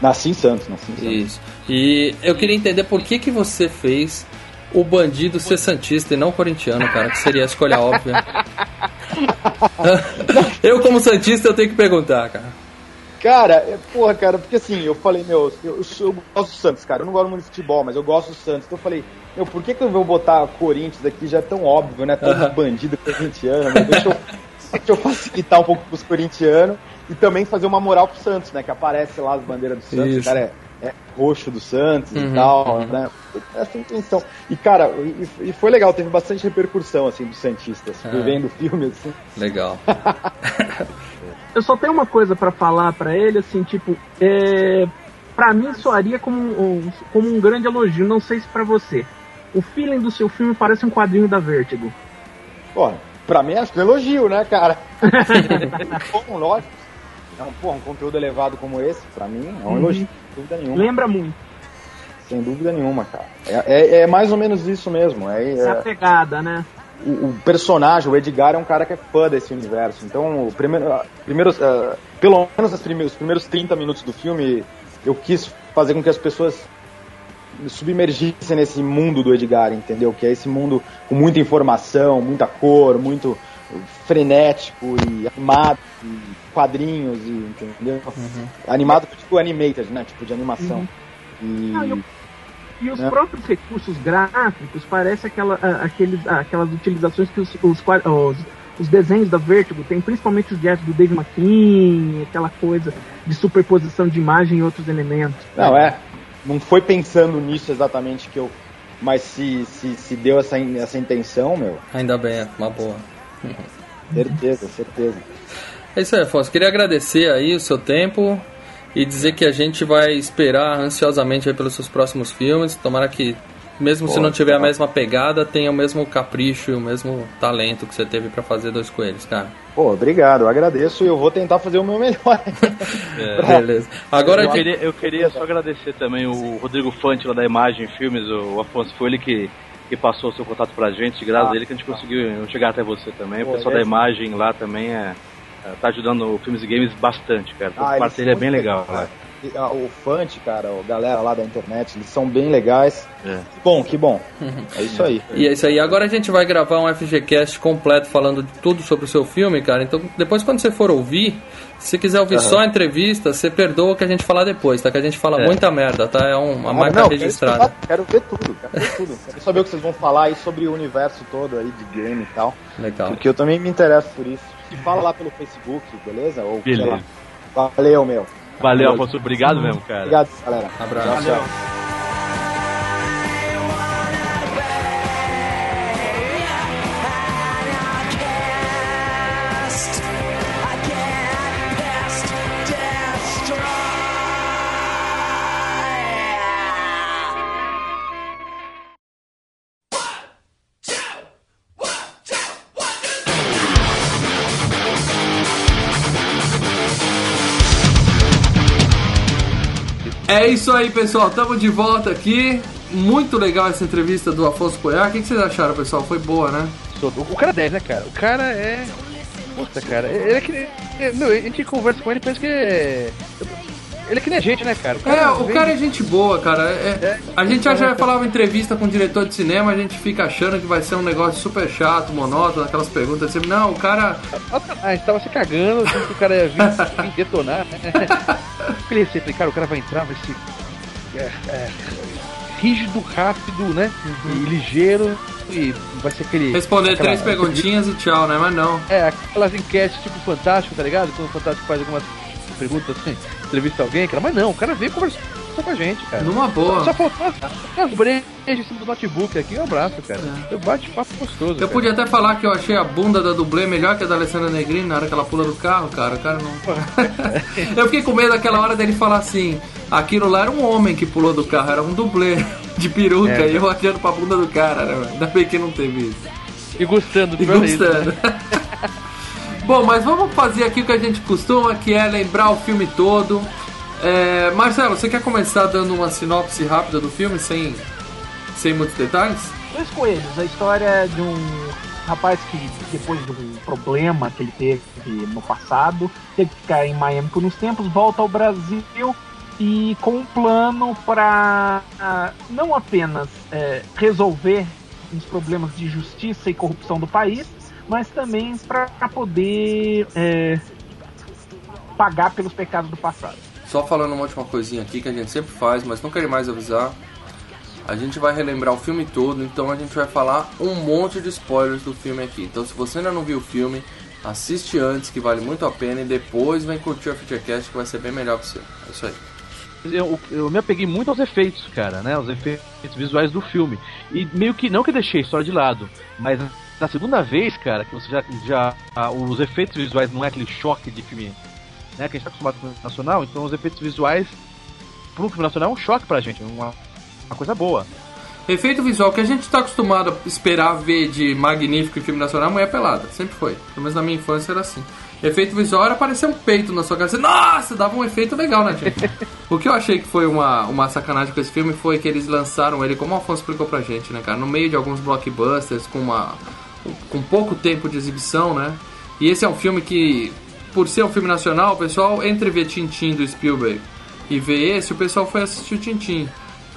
Nasci em Santos, nasci em Santos. Isso. E eu queria entender por que, que você fez o bandido ser santista e não corintiano, cara, que seria a escolha óbvia. eu, como santista, eu tenho que perguntar, cara. Cara, é, porra, cara, porque assim, eu falei, meu, eu, eu, gosto do Santos, cara, eu não gosto muito de futebol, mas eu gosto do Santos. Então eu falei, meu, por que, que eu vou botar Corinthians aqui? Já é tão óbvio, né? Todos uhum. bandidos corintianos, deixa eu, deixa eu facilitar um pouco pros corintianos e também fazer uma moral pro Santos, né? Que aparece lá as bandeiras do Santos, Isso. cara, é, é, roxo do Santos uhum, e tal, uhum. né? Essa intenção. E, cara, e, e, foi legal, teve bastante repercussão, assim, dos Santistas, uhum. vendo o filme, assim. Legal. Eu só tenho uma coisa para falar para ele, assim, tipo, é... pra mim soaria como um, como um grande elogio, não sei se para você. O feeling do seu filme parece um quadrinho da Vertigo. Pô, pra mim acho que é um elogio, né, cara? Bom, lógico é um, porra, um conteúdo elevado como esse, pra mim, é um uhum. elogio, sem dúvida nenhuma. Lembra muito. Sem dúvida nenhuma, cara. É, é, é mais ou menos isso mesmo. É, é a pegada, né? O, o, personagem, o Edgar, é um cara que é fã desse universo. Então, o primeiro, primeiros, uh, pelo menos os primeiros, os primeiros 30 minutos do filme, eu quis fazer com que as pessoas submergissem nesse mundo do Edgar, entendeu? Que é esse mundo com muita informação, muita cor, muito frenético e animado, e quadrinhos, e, entendeu? Uhum. Animado tipo animated, né? Tipo de animação. Uhum. E... Ah, eu... E os né? próprios recursos gráficos parece aquela, aqueles, aquelas utilizações que os, os, os, os desenhos da Vertigo tem, principalmente os jazz do Dave McKean, aquela coisa de superposição de imagem e outros elementos. Não, é. Não foi pensando nisso exatamente que eu. Mas se, se, se deu essa, essa intenção, meu. Ainda bem, é uma boa. Certeza, certeza. É isso aí, Afonso. Queria agradecer aí o seu tempo e dizer que a gente vai esperar ansiosamente aí pelos seus próximos filmes. Tomara que, mesmo Pô, se não tiver tá. a mesma pegada, tenha o mesmo capricho e o mesmo talento que você teve para fazer Dois Coelhos, cara. Pô, obrigado, eu agradeço e eu vou tentar fazer o meu melhor. é, beleza. Agora eu queria, eu queria só agradecer também o Rodrigo Fante lá da Imagem Filmes, o Afonso foi ele que que passou o seu contato pra gente, graças ah, a ele que a gente conseguiu chegar até você também. Pô, o pessoal é da imagem lá também é, é, tá ajudando o Filmes e Games bastante, cara. Ah, a parte dele é bem legal. Cara. A- o Fante, cara, a galera lá da internet, eles são bem legais. É. Bom, que bom. É isso aí. E é isso aí. Agora a gente vai gravar um FGCast completo falando de tudo sobre o seu filme, cara. Então, depois quando você for ouvir, se quiser ouvir só a entrevista, você perdoa o que a gente falar depois, tá? Que a gente fala É. muita merda, tá? É um- uma Ah, marca não, registrada. Quero ver tudo, quero ver tudo. Quero saber o que vocês vão falar aí sobre o universo todo aí de game e tal. Legal. Porque eu também me interesso por isso. Fala lá pelo Facebook, beleza? Ou, sei Beleza. lá. Valeu, meu. Valeu, Afonso. Obrigado mesmo, cara. Obrigado, galera. Abraço. Tchau, É isso aí, pessoal. Estamos de volta aqui. Muito legal essa entrevista do Afonso Poiar. O que vocês acharam, pessoal? Foi boa, né? O cara é 10, né, cara? O cara é. Puta, cara. Ele é que a gente conversa com ele e pensa que é. Ele é que nem a gente, né, cara? É, o vem- cara é gente boa, cara. É- a gente já, já falava uma entrevista com um diretor de cinema, a gente fica achando que vai ser um negócio super chato, monótono, aquelas perguntas assim. Não, o cara. Ah, a gente tava se cagando, achando que o cara ia vir, vir detonar, né? Pensei, falei, cara, o cara vai entrar, vai ser. é, é, rígido, rápido, né? E ligeiro, e vai ser aquele. Responder aquela- três perguntinhas e tchau, né? Mas não. É, aquelas enquetes tipo Fantástico, tá ligado? Quando o Fantástico faz algumas perguntas assim, entrevista alguém, cara. Mas não, o cara veio conversar com a gente, cara. Numa boa. Só faltou as, as brejas em cima do notebook aqui. Um abraço, cara. Eu bate papo gostoso. Eu cara. podia até falar que eu achei a bunda da dublê melhor que a da Alessandra Negrini na hora que ela pula do carro, cara. O cara não. eu fiquei com medo daquela hora dele falar assim: aquilo lá era um homem que pulou do carro, era um dublê de peruca. É. E eu achando pra bunda do cara, né? Ainda bem que não teve isso. E gostando, E é isso, gostando. né? Bom, mas vamos fazer aqui o que a gente costuma, que é lembrar o filme todo. É, Marcelo, você quer começar dando uma sinopse rápida do filme, sem, sem muitos detalhes? Dois Coelhos, a história de um rapaz que, depois de um problema que ele teve no passado, teve que ficar em Miami por uns tempos, volta ao Brasil e com um plano para não apenas é, resolver os problemas de justiça e corrupção do país, mas também para poder é, pagar pelos pecados do passado. Só falando uma última coisinha aqui que a gente sempre faz, mas não quero mais avisar. A gente vai relembrar o filme todo, então a gente vai falar um monte de spoilers do filme aqui. Então se você ainda não viu o filme, assiste antes, que vale muito a pena, e depois vem curtir o Futurecast que vai ser bem melhor pra você. É isso aí. Eu, eu me apeguei muito aos efeitos, cara, né? Os efeitos visuais do filme. E meio que, não que deixei a história de lado, mas na segunda vez, cara, que você já. já ah, os efeitos visuais não é aquele choque de filme, né? Que a gente tá acostumado com o filme nacional, então os efeitos visuais um filme nacional é um choque pra gente, uma, uma coisa boa. Efeito visual que a gente tá acostumado a esperar ver de magnífico em filme nacional, Mulher Pelada. Sempre foi. Pelo menos na minha infância era assim. Efeito visual era aparecer um peito na sua cara. Você, Nossa, dava um efeito legal, né, gente? o que eu achei que foi uma, uma sacanagem com esse filme foi que eles lançaram ele, como o Afonso explicou pra gente, né, cara? No meio de alguns blockbusters, com uma. Com pouco tempo de exibição, né? E esse é um filme que, por ser um filme nacional, o pessoal, entre ver Tintin do Spielberg e ver esse, o pessoal foi assistir o Tintin.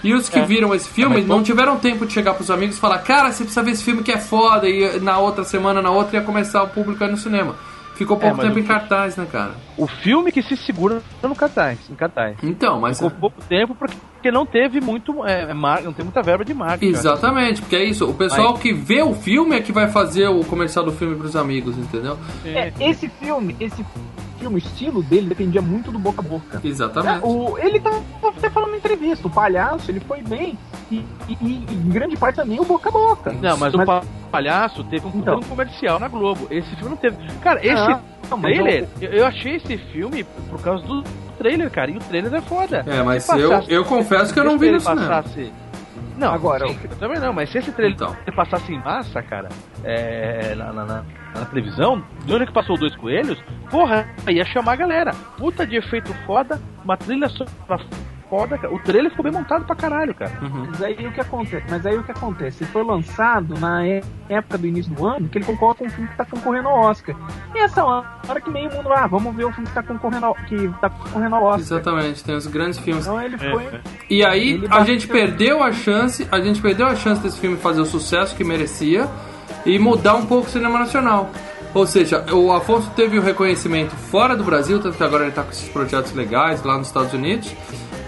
E os que viram esse filme mas não tiveram tempo de chegar pros amigos e falar, cara, você precisa ver esse filme que é foda, e na outra semana, na outra, ia começar o público aí no cinema. Ficou pouco mas tempo em cartaz, né, cara? O filme que se segura no cartaz, em cartaz. Então, mas. Ficou pouco tempo porque não teve muito. É, é mar- não tem muita verba de marketing. Exatamente, porque é isso. O pessoal que vê o filme é que vai fazer o comercial do filme pros amigos, entendeu? É, esse filme, esse filme, o estilo dele dependia muito do boca a boca. Exatamente. É, o, ele tá até falando na entrevista, o palhaço, ele foi bem. E, e- e em grande parte também o boca a boca. Não, mas, o pa- palhaço teve um, Então. comercial na Globo. Esse filme não teve. Cara, esse Não, não, mas trailer, eu, eu achei esse filme por causa do trailer, cara. E o trailer é foda. É, mas eu, eu confesso que eu não vi se no ele cinema. passasse... Não, Agora, sim, eu também não, mas se esse trailer Então. passasse em massa, cara, é, na, na, na- na televisão, de onde que passou Dois Coelhos, porra, ia chamar a galera. Puta de efeito foda, uma trilha sonora foda, cara. O trailer ficou bem montado pra caralho, cara. Uhum. Mas aí o que acontece? Mas aí o que acontece? Ele foi lançado na é- época do início do ano, que ele concorre com um filme que tá concorrendo ao Oscar. E essa hora que meio mundo, ah, vamos ver o filme que tá concorrendo ao, que tá concorrendo ao Oscar. Exatamente, tem os grandes filmes. Então ele foi. E aí Ele a gente perdeu a chance, a gente perdeu a chance desse filme fazer o sucesso que merecia e mudar um pouco o cinema nacional. Ou seja, o Afonso teve o reconhecimento fora do Brasil, tanto que agora ele tá com esses projetos legais lá nos Estados Unidos.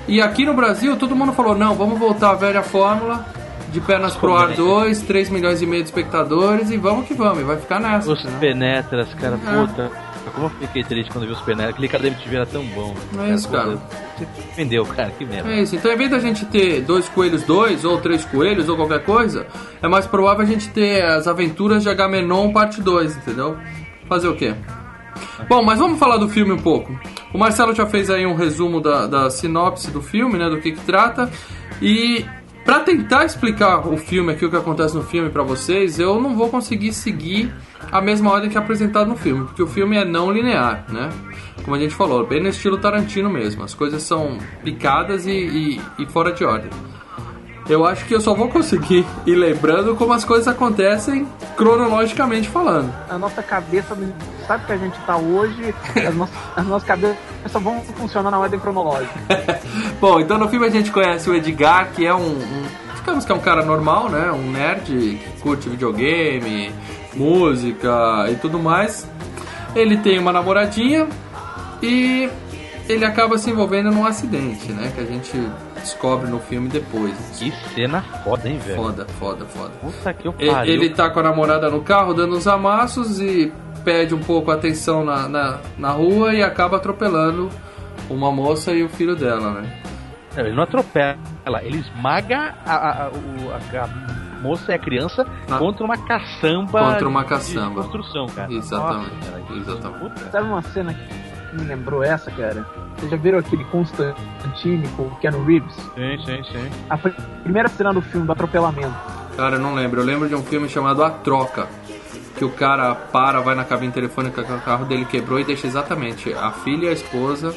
E aqui no Brasil todo mundo falou, não, vamos voltar à velha fórmula de pernas pro ar 2, 3 milhões e meio de espectadores e vamos que vamos, e vai ficar nessa. Os né? penetras, cara, É. puta. Como eu fiquei triste quando vi os penetras. Aquele cara deve te era tão bom. É isso, cara. Você vendeu, cara, que merda. É isso, então em vez da gente ter dois coelhos dois, ou três coelhos, ou qualquer coisa, é mais provável a gente ter as aventuras de Agamenon parte 2, entendeu? Fazer o quê? Bom, mas vamos falar do filme um pouco. O Marcelo já fez aí um resumo da, da sinopse do filme, né, do que que trata, e pra tentar explicar o filme aqui, o que acontece no filme pra vocês, eu não vou conseguir seguir a mesma ordem que é apresentado no filme, porque o filme é não linear, né? Como a gente falou, bem no estilo Tarantino mesmo. As coisas são picadas e, e- e fora de ordem. Eu acho que eu só vou conseguir ir lembrando como as coisas acontecem cronologicamente falando. A nossa cabeça sabe que a gente tá hoje, as, nossas, as nossas cabeças só vão funcionar na ordem cronológica. Bom, então no filme a gente conhece o Edgar, que é um, um- digamos que é um cara normal, né? Um nerd que curte videogame, música e tudo mais. Ele tem uma namoradinha e ele acaba se envolvendo num acidente, né? Que a gente descobre no filme depois. Que cena foda, hein, velho? Foda, foda, foda. Puta que eu pariu. Ele tá com a namorada no carro dando uns amassos e pede um pouco atenção na, na, na rua e acaba atropelando uma moça e o filho dela, né? Não, ele não atropela, ele esmaga a, a, a- a- a moça e a criança Na- contra uma caçamba. Contra uma caçamba. De construção, cara. Exatamente, Nossa, cara, exatamente. puta. Sabe uma cena que me lembrou essa, cara? Vocês já viram aquele Constantine com o Keanu Reeves? Sim, sim, sim. A pr- primeira cena do filme do atropelamento. Cara, eu não lembro. Eu lembro de um filme chamado A Troca. Que o cara para, vai na cabine telefônica que o carro dele quebrou e deixa exatamente a filha e a esposa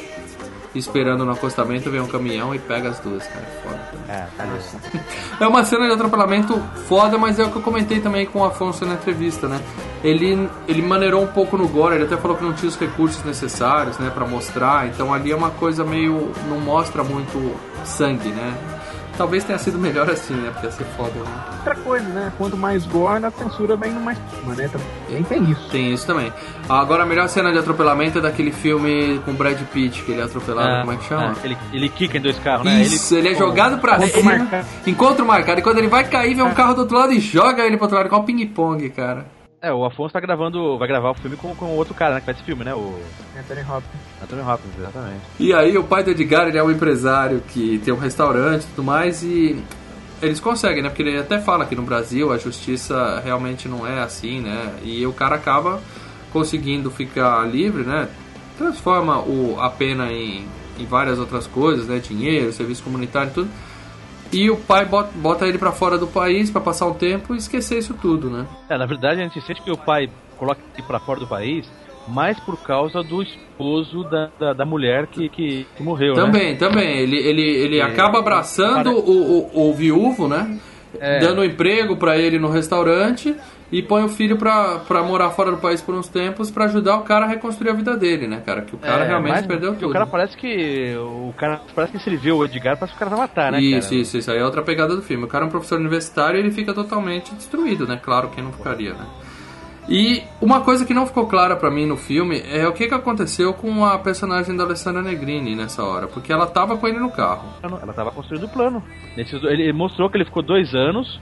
esperando no acostamento, vem um caminhão e pega as duas, cara. Foda. também. É, tá. É uma cena de atropelamento foda, mas é o que eu comentei também com o Afonso na entrevista, né? Ele, ele maneirou um pouco no gore, ele até falou que não tinha os recursos necessários, né, pra mostrar. Então ali é uma coisa meio. não mostra muito sangue, né? Talvez tenha sido melhor assim, né? Porque ia ser foda, né? Outra coisa, né? Quanto mais gore, a censura vem no mais cima, né? Também tem isso. Tem isso também. Agora a melhor cena de atropelamento é daquele filme com Brad Pitt, que ele é atropelado, como é que chama? ele, ele quica em dois carros, né? Isso, ele, é jogado pra encontro cima, marcado. encontro marcado, e quando ele vai cair, vem um carro do outro lado e joga ele pro outro lado, igual ping-pong, cara. É, o Afonso tá gravando, vai gravar o filme com, com outro cara, né? Que faz esse filme, né? O Anthony Hopkins. Anthony Hopkins, exatamente. E aí o pai do Edgar, ele é um empresário que tem um restaurante e tudo mais e eles conseguem, né? Porque ele até fala que no Brasil a justiça realmente não é assim, né? E o cara acaba conseguindo ficar livre, né? Transforma o, a pena em, em várias outras coisas, né? Dinheiro, serviço comunitário e tudo. E o pai bota, bota ele pra fora do país pra passar um tempo e esquecer isso tudo, né? É, na verdade a gente sente que o pai coloca ele pra fora do país mais por causa do esposo da, da, da mulher que, que, que morreu, né? Também, também. Ele, ele, ele acaba abraçando o, o, o viúvo, né? É. Dando emprego pra ele no restaurante e põe o filho pra, pra morar fora do país por uns tempos pra ajudar o cara a reconstruir a vida dele, né, cara? Que o cara É, realmente perdeu tudo. O cara parece que. O cara parece que se ele vê o Edgar, parece que o cara vai matar, né? isso, cara? isso, isso aí é outra pegada do filme. O cara é um professor universitário e ele fica totalmente destruído, né? Claro que não ficaria, né? E uma coisa que não ficou clara pra mim no filme é o que, que aconteceu com a personagem da Alessandra Negrini nessa hora, porque ela tava com ele no carro. Ela tava construindo o plano. Ele mostrou que ele ficou dois anos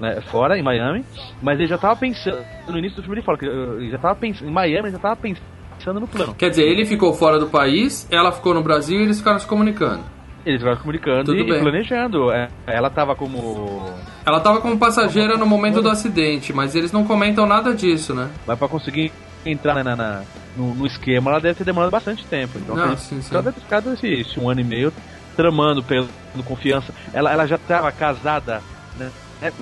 né, fora, em Miami, mas ele já tava pensando. No início do filme ele fala que uh, ele já tava pensando. Em Miami ele já tava pensando no plano. Quer dizer, ele ficou fora do país, ela ficou no Brasil e eles ficaram se comunicando. Eles ficaram se comunicando Tudo e, bem. planejando. É, Ela tava como. Ela tava como passageira no momento do acidente, mas eles não comentam nada disso, né? Mas pra conseguir entrar na, na- no, no esquema, ela deve ter demorado bastante tempo. Então, Não, sim, sim. ela deve ter ficado esse, esse um ano e meio tramando, pegando confiança. Ela, ela já estava casada né, né?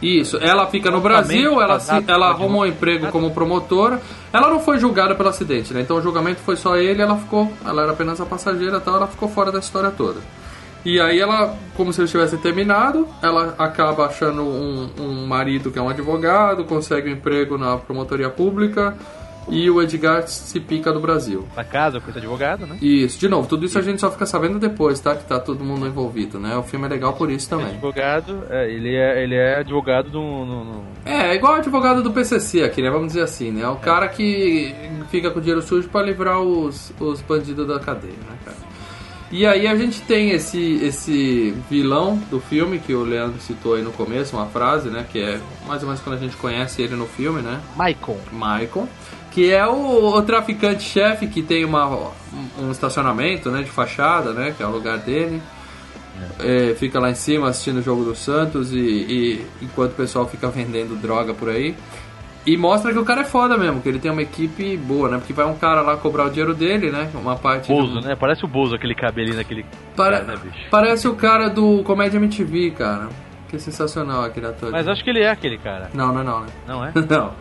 Isso, ela fica no Brasil, ela, se, ela arrumou um emprego como promotora. Ela não foi julgada pelo acidente, né? Então o julgamento foi só ele, ela ficou, ela era apenas a passageira, então ela ficou fora da história toda. E aí ela, como se eles tivessem terminado, ela acaba achando um, um marido que é um advogado, consegue um emprego na promotoria pública e o Edgar se pica do Brasil. Na casa esse advogado, né? Isso, de novo, tudo isso a gente só fica sabendo depois, tá? Que tá todo mundo envolvido, né? O filme é legal por isso também. Advogado, é, ele, é, ele é advogado do. No, no... É, igual advogado do PCC aqui, né? Vamos dizer assim, né? É o cara que fica com dinheiro sujo para livrar os, os bandidos da cadeia, né, cara? E aí a gente tem esse, esse vilão do filme, que o Leandro citou aí no começo, uma frase, né? Que é mais ou menos quando a gente conhece ele no filme, né? Michael. Michael. Que é o, o traficante-chefe que tem uma, um estacionamento né, de fachada, né? Que é o lugar dele. É, fica lá em cima assistindo o jogo do Santos e, e enquanto o pessoal fica vendendo droga por aí. E mostra que o cara é foda mesmo, que ele tem uma equipe boa, né? Porque vai um cara lá cobrar o dinheiro dele, né? Uma parte. Bozo, do... né? Parece o Bozo, aquele cabelinho daquele. Pare... cara, né? Parece o cara do Comédia MTV, cara. Que é sensacional aquele ator. Mas acho que ele é aquele cara. Não, não é não, né? Não é? não.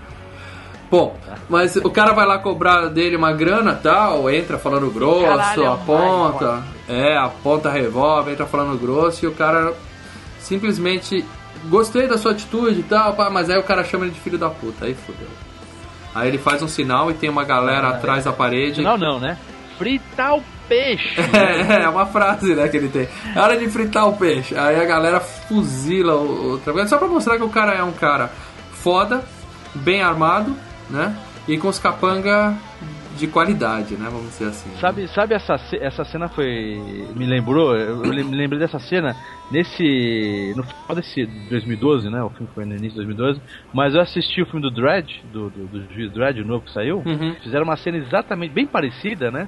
Bom, mas o cara vai lá cobrar dele uma grana tal, entra falando grosso, Caralho, é aponta, é, aponta revólver, entra falando grosso e o cara simplesmente gostei da sua atitude e tal, pá, mas aí o cara chama ele de filho da puta, aí fodeu. Aí ele faz um sinal e tem uma galera atrás da parede. Não, não, né? Fritar o peixe. É, é uma frase, né, que ele tem. É hora de fritar o peixe. Aí a galera fuzila o, o trabalho. Só pra mostrar que o cara é um cara foda, bem armado, né? E com os capanga de qualidade, né? Vamos dizer assim. Sabe, sabe essa, essa cena foi. Me lembrou? Eu me lembrei dessa cena nesse. No final desse 2012, né? O filme foi no início de 2012. Mas eu assisti o filme do Dredd, do, do, do juiz Dredd, o novo que saiu. Uhum. Fizeram uma cena exatamente bem parecida, né?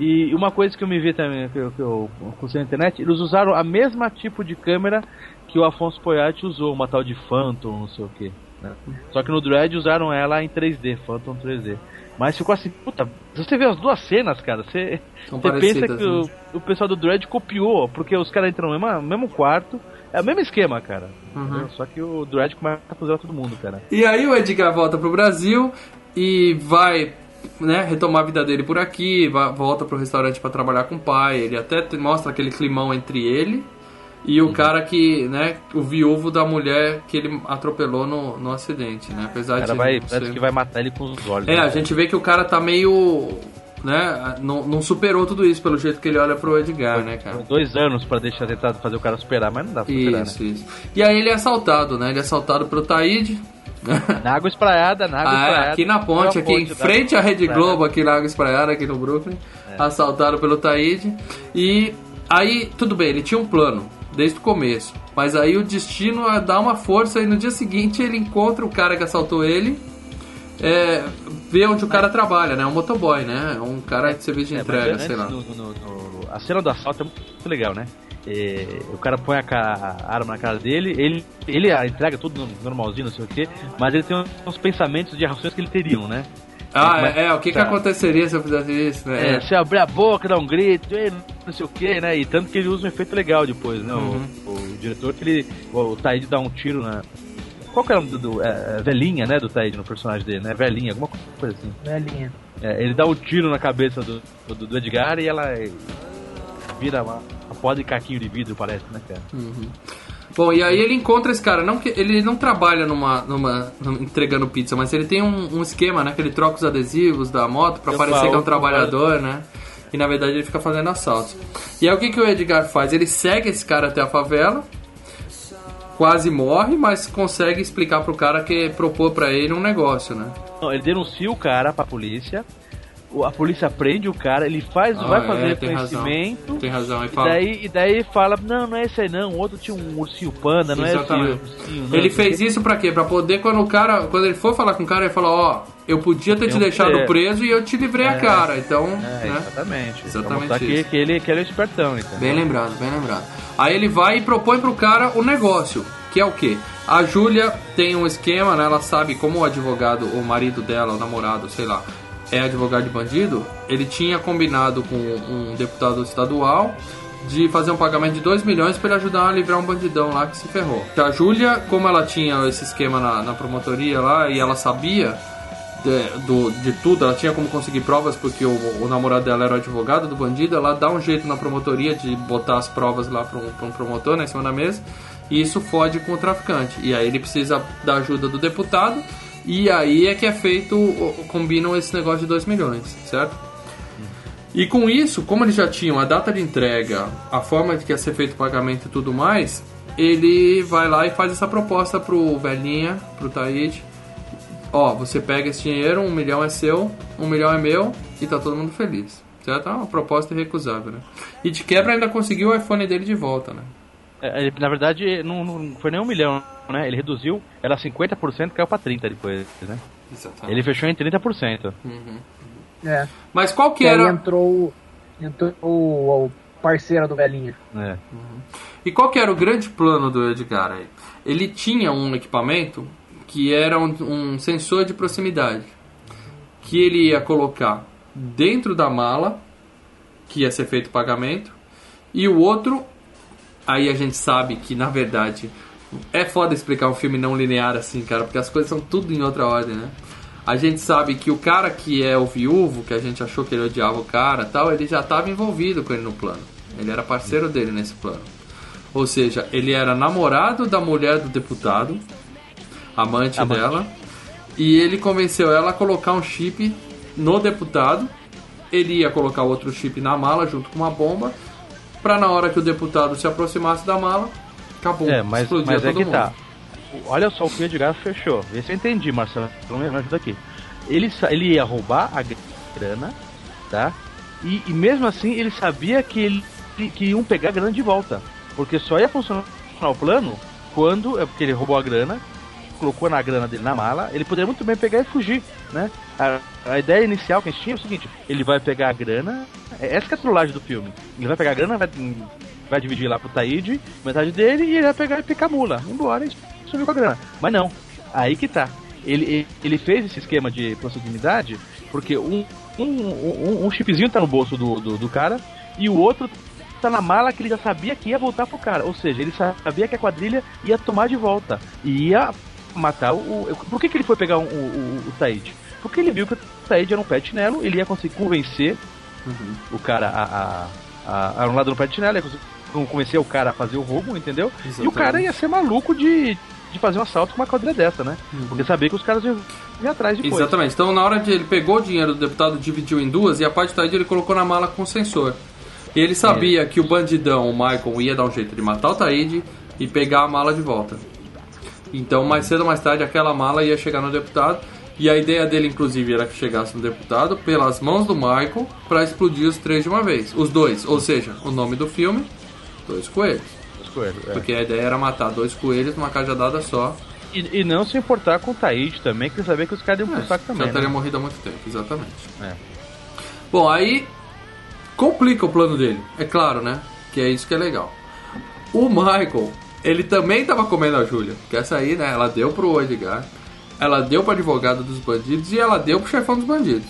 E uma coisa que eu me vi também, que eu, que eu na internet, eles usaram a mesma tipo de câmera que o Afonso Poiati usou, uma tal de Phantom, não sei o que. Né? Só que no Dredd usaram ela em 3D, Phantom 3D. Mas ficou assim, puta, se você vê as duas cenas, cara, você, você pensa que o, né? o pessoal do Dredd copiou, porque os caras entram no mesmo, mesmo quarto, é o mesmo esquema, cara. Uhum. Só que o Dredd começa a fazer todo mundo, cara. E aí o Edgar volta pro Brasil e vai né, retomar a vida dele por aqui, vai- volta pro restaurante para trabalhar com o pai. Ele até mostra aquele climão entre ele e Uhum. o cara que, né, o viúvo da mulher que ele atropelou no, no acidente, né? Apesar O cara de vai, parece que vai matar ele com os olhos. É, né? a gente vê que o cara tá meio, né, não, não superou tudo isso pelo jeito que ele olha pro Edgar, né, cara? Dois anos pra deixar tentar fazer o cara superar, mas não dá pra superar, Isso, isso. E aí ele é assaltado, né? Ele é assaltado pelo Taíde. né? Na água espraiada, na água Ah, é, espraiada. aqui na ponte, aqui uma em frente à Rede. Globo, aqui na Água Espraiada, aqui no Brooklyn, É. assaltado pelo Taíde. E aí, tudo bem, ele tinha um plano desde o começo, mas aí o destino é dar uma força e no dia seguinte ele encontra o cara que assaltou ele, é, vê onde o cara trabalha, né? Um motoboy, né? Um cara de serviço de É, entrega, sei lá. no- no- no- a cena do assalto é muito legal, né? É, o cara põe a, a arma na cara dele, ele, ele a entrega tudo no- normalzinho, não sei o que, mas ele tem uns pensamentos de ações que ele teriam, né? Ah, Mas- é, é, o que, que tá. aconteceria se eu fizesse isso, né? É, se abrir a boca, dar um grito, "Ei, não sei o que, né? E tanto que ele usa um efeito legal depois, né? O- Uhum. O, diretor que ele. O, o Taíde dá um tiro na. Qual que é o nome do. do é, é velhinha, né? Do Taíde no personagem dele, né? Velhinha, alguma coisa assim. Velhinha. É, ele dá um tiro na cabeça do, do, do Edgar e ela vira uma, uma pó de caquinho de vidro, parece, né, cara? Bom, e aí ele encontra esse cara, não que ele não trabalha numa, numa, numa- entregando pizza, mas ele tem um, um esquema, né, que ele troca os adesivos da moto pra Eu parecer que é um trabalhador, né? E na verdade ele fica fazendo assaltos. E aí o que, que o Edgar faz? Ele segue esse cara até a favela, quase morre, mas consegue explicar pro cara que propôs pra ele um negócio, né? Não, ele denuncia o cara pra polícia, a polícia prende o cara, ele faz, Ah, vai é, fazer tem razão. reconhecimento. Tem razão, aí E fala. daí, e daí fala, não, não é esse aí não, o outro tinha um ursinho panda, não Exatamente. é esse ursinho. não, Ele fez isso pra quê? Pra poder, quando o cara, quando ele for falar com o cara, ele falar, ó, eu podia ter te Eu- deixado é. preso e eu te livrei a cara, então, É, né? exatamente. Exatamente mostrar que, isso. que ele, que ele é espertão, então. Bem lembrado, bem lembrado. Aí ele vai e propõe pro cara o negócio, que é o quê? A Júlia tem um esquema, né? Ela sabe como o advogado, o marido dela, o namorado, sei lá, é advogado de bandido. Ele tinha combinado com um deputado estadual de fazer um pagamento de 2 milhões para ele ajudar a livrar um bandidão lá que se ferrou. A Júlia, como ela tinha esse esquema na, na promotoria lá e ela sabia de, do, de tudo, ela tinha como conseguir provas porque o, o, namorado dela era o advogado do bandido, ela dá um jeito na promotoria de botar as provas lá para um, um, promotor né, em cima da mesa e isso fode com o traficante. E aí ele precisa da ajuda do deputado e aí é que é feito, combinam esse negócio de 2 milhões, certo? E com isso, como eles já tinham a data de entrega, a forma de que ia ser feito o pagamento e tudo mais, ele vai lá e faz essa proposta pro velhinha, pro Taíde. Ó, você pega esse dinheiro, um milhão é seu, um milhão é meu e tá todo mundo feliz. Certo? É uma proposta irrecusável, né? E de quebra ainda conseguiu o iPhone dele de volta, né? É, na verdade, não, não foi nem um milhão, né? Ele reduziu, era 50%, caiu pra 30% depois, né? Exatamente. Ele fechou em 30%. Uhum. É. Mas qual que era... Aí entrou, entrou o, o parceiro do velhinho. É. Uhum. E qual que era o grande plano do Edgar aí? Ele tinha um equipamento que era um, um sensor de proximidade que ele ia colocar dentro da mala que ia ser feito o pagamento e o outro aí a gente sabe que na verdade é foda explicar um filme não linear assim, cara, porque as coisas são tudo em outra ordem, né? A gente sabe que o cara que é o viúvo, que a gente achou que ele odiava o cara tal, ele já estava envolvido com ele no plano. Ele era parceiro dele nesse plano. Ou seja, ele era namorado da mulher do deputado, amante, amante. dela, e ele convenceu ela a colocar um chip no deputado. Ele ia colocar outro chip na mala junto com uma bomba, para na hora que o deputado se aproximasse da mala, acabou. É, mas, mas é que mundo. tá olha só o que o Edgar fechou. Vê se eu entendi, Marcelo. Então me ajuda aqui. Ele, ele ia roubar a grana, tá? E, e mesmo assim ele sabia que, ele, que iam pegar a grana de volta. Porque só ia funcionar o plano quando. É porque ele roubou a grana, colocou na grana dele na mala, ele poderia muito bem pegar e fugir, né? A, a ideia inicial que a gente tinha é o seguinte: ele vai pegar a grana, é essa que é a trollagem do filme. Ele vai pegar a grana, vai, vai dividir lá pro Taíde, metade dele, e ele vai pegar e picar mula, embora sumiu com a grana. Mas não, aí que tá. Ele, ele fez esse esquema de proximidade porque um, um, um, um chipzinho tá no bolso do, do, do, cara e o outro tá na mala que ele já sabia que ia voltar pro cara. Ou seja, ele sabia que a quadrilha ia tomar de volta e ia matar o. Por que, que ele foi pegar o, o, o Taid? Porque ele viu que o Taid era um pé chinelo, ele ia conseguir convencer uhum. o cara a, a, a, um lado do pé chinelo, ia conseguir convencer o cara a fazer o roubo, entendeu? Exatamente. E o cara ia ser maluco de, de fazer um assalto com uma quadrilha dessa, né? Uhum. Porque sabia que os caras iam vir atrás depois. Exatamente. Então, na hora de ele pegou o dinheiro do deputado, dividiu em duas e a parte da ele colocou na mala com sensor. E ele sabia é. que o bandidão, o Michael, ia dar um jeito de matar o Taíde e pegar a mala de volta. Então, mais cedo ou mais tarde, aquela mala ia chegar no deputado. E a ideia dele, inclusive, era que chegasse no deputado pelas mãos do Michael para explodir os três de uma vez. Os dois. Ou seja, o nome do filme: Dois Coelhos coelhos. É. Porque a ideia era matar dois coelhos numa cajadada só. E, e não se importar com o Taíde também, que sabia que os caras iam pro é, saco também. Já teria né? morrido há muito tempo, exatamente. É. Bom, aí complica o plano dele, é claro, né? Que é isso que é legal. O Michael, ele também tava comendo a Júlia, que essa aí, né? Ela deu pro Edgar, ela deu pro advogado dos bandidos e ela deu pro chefão dos bandidos.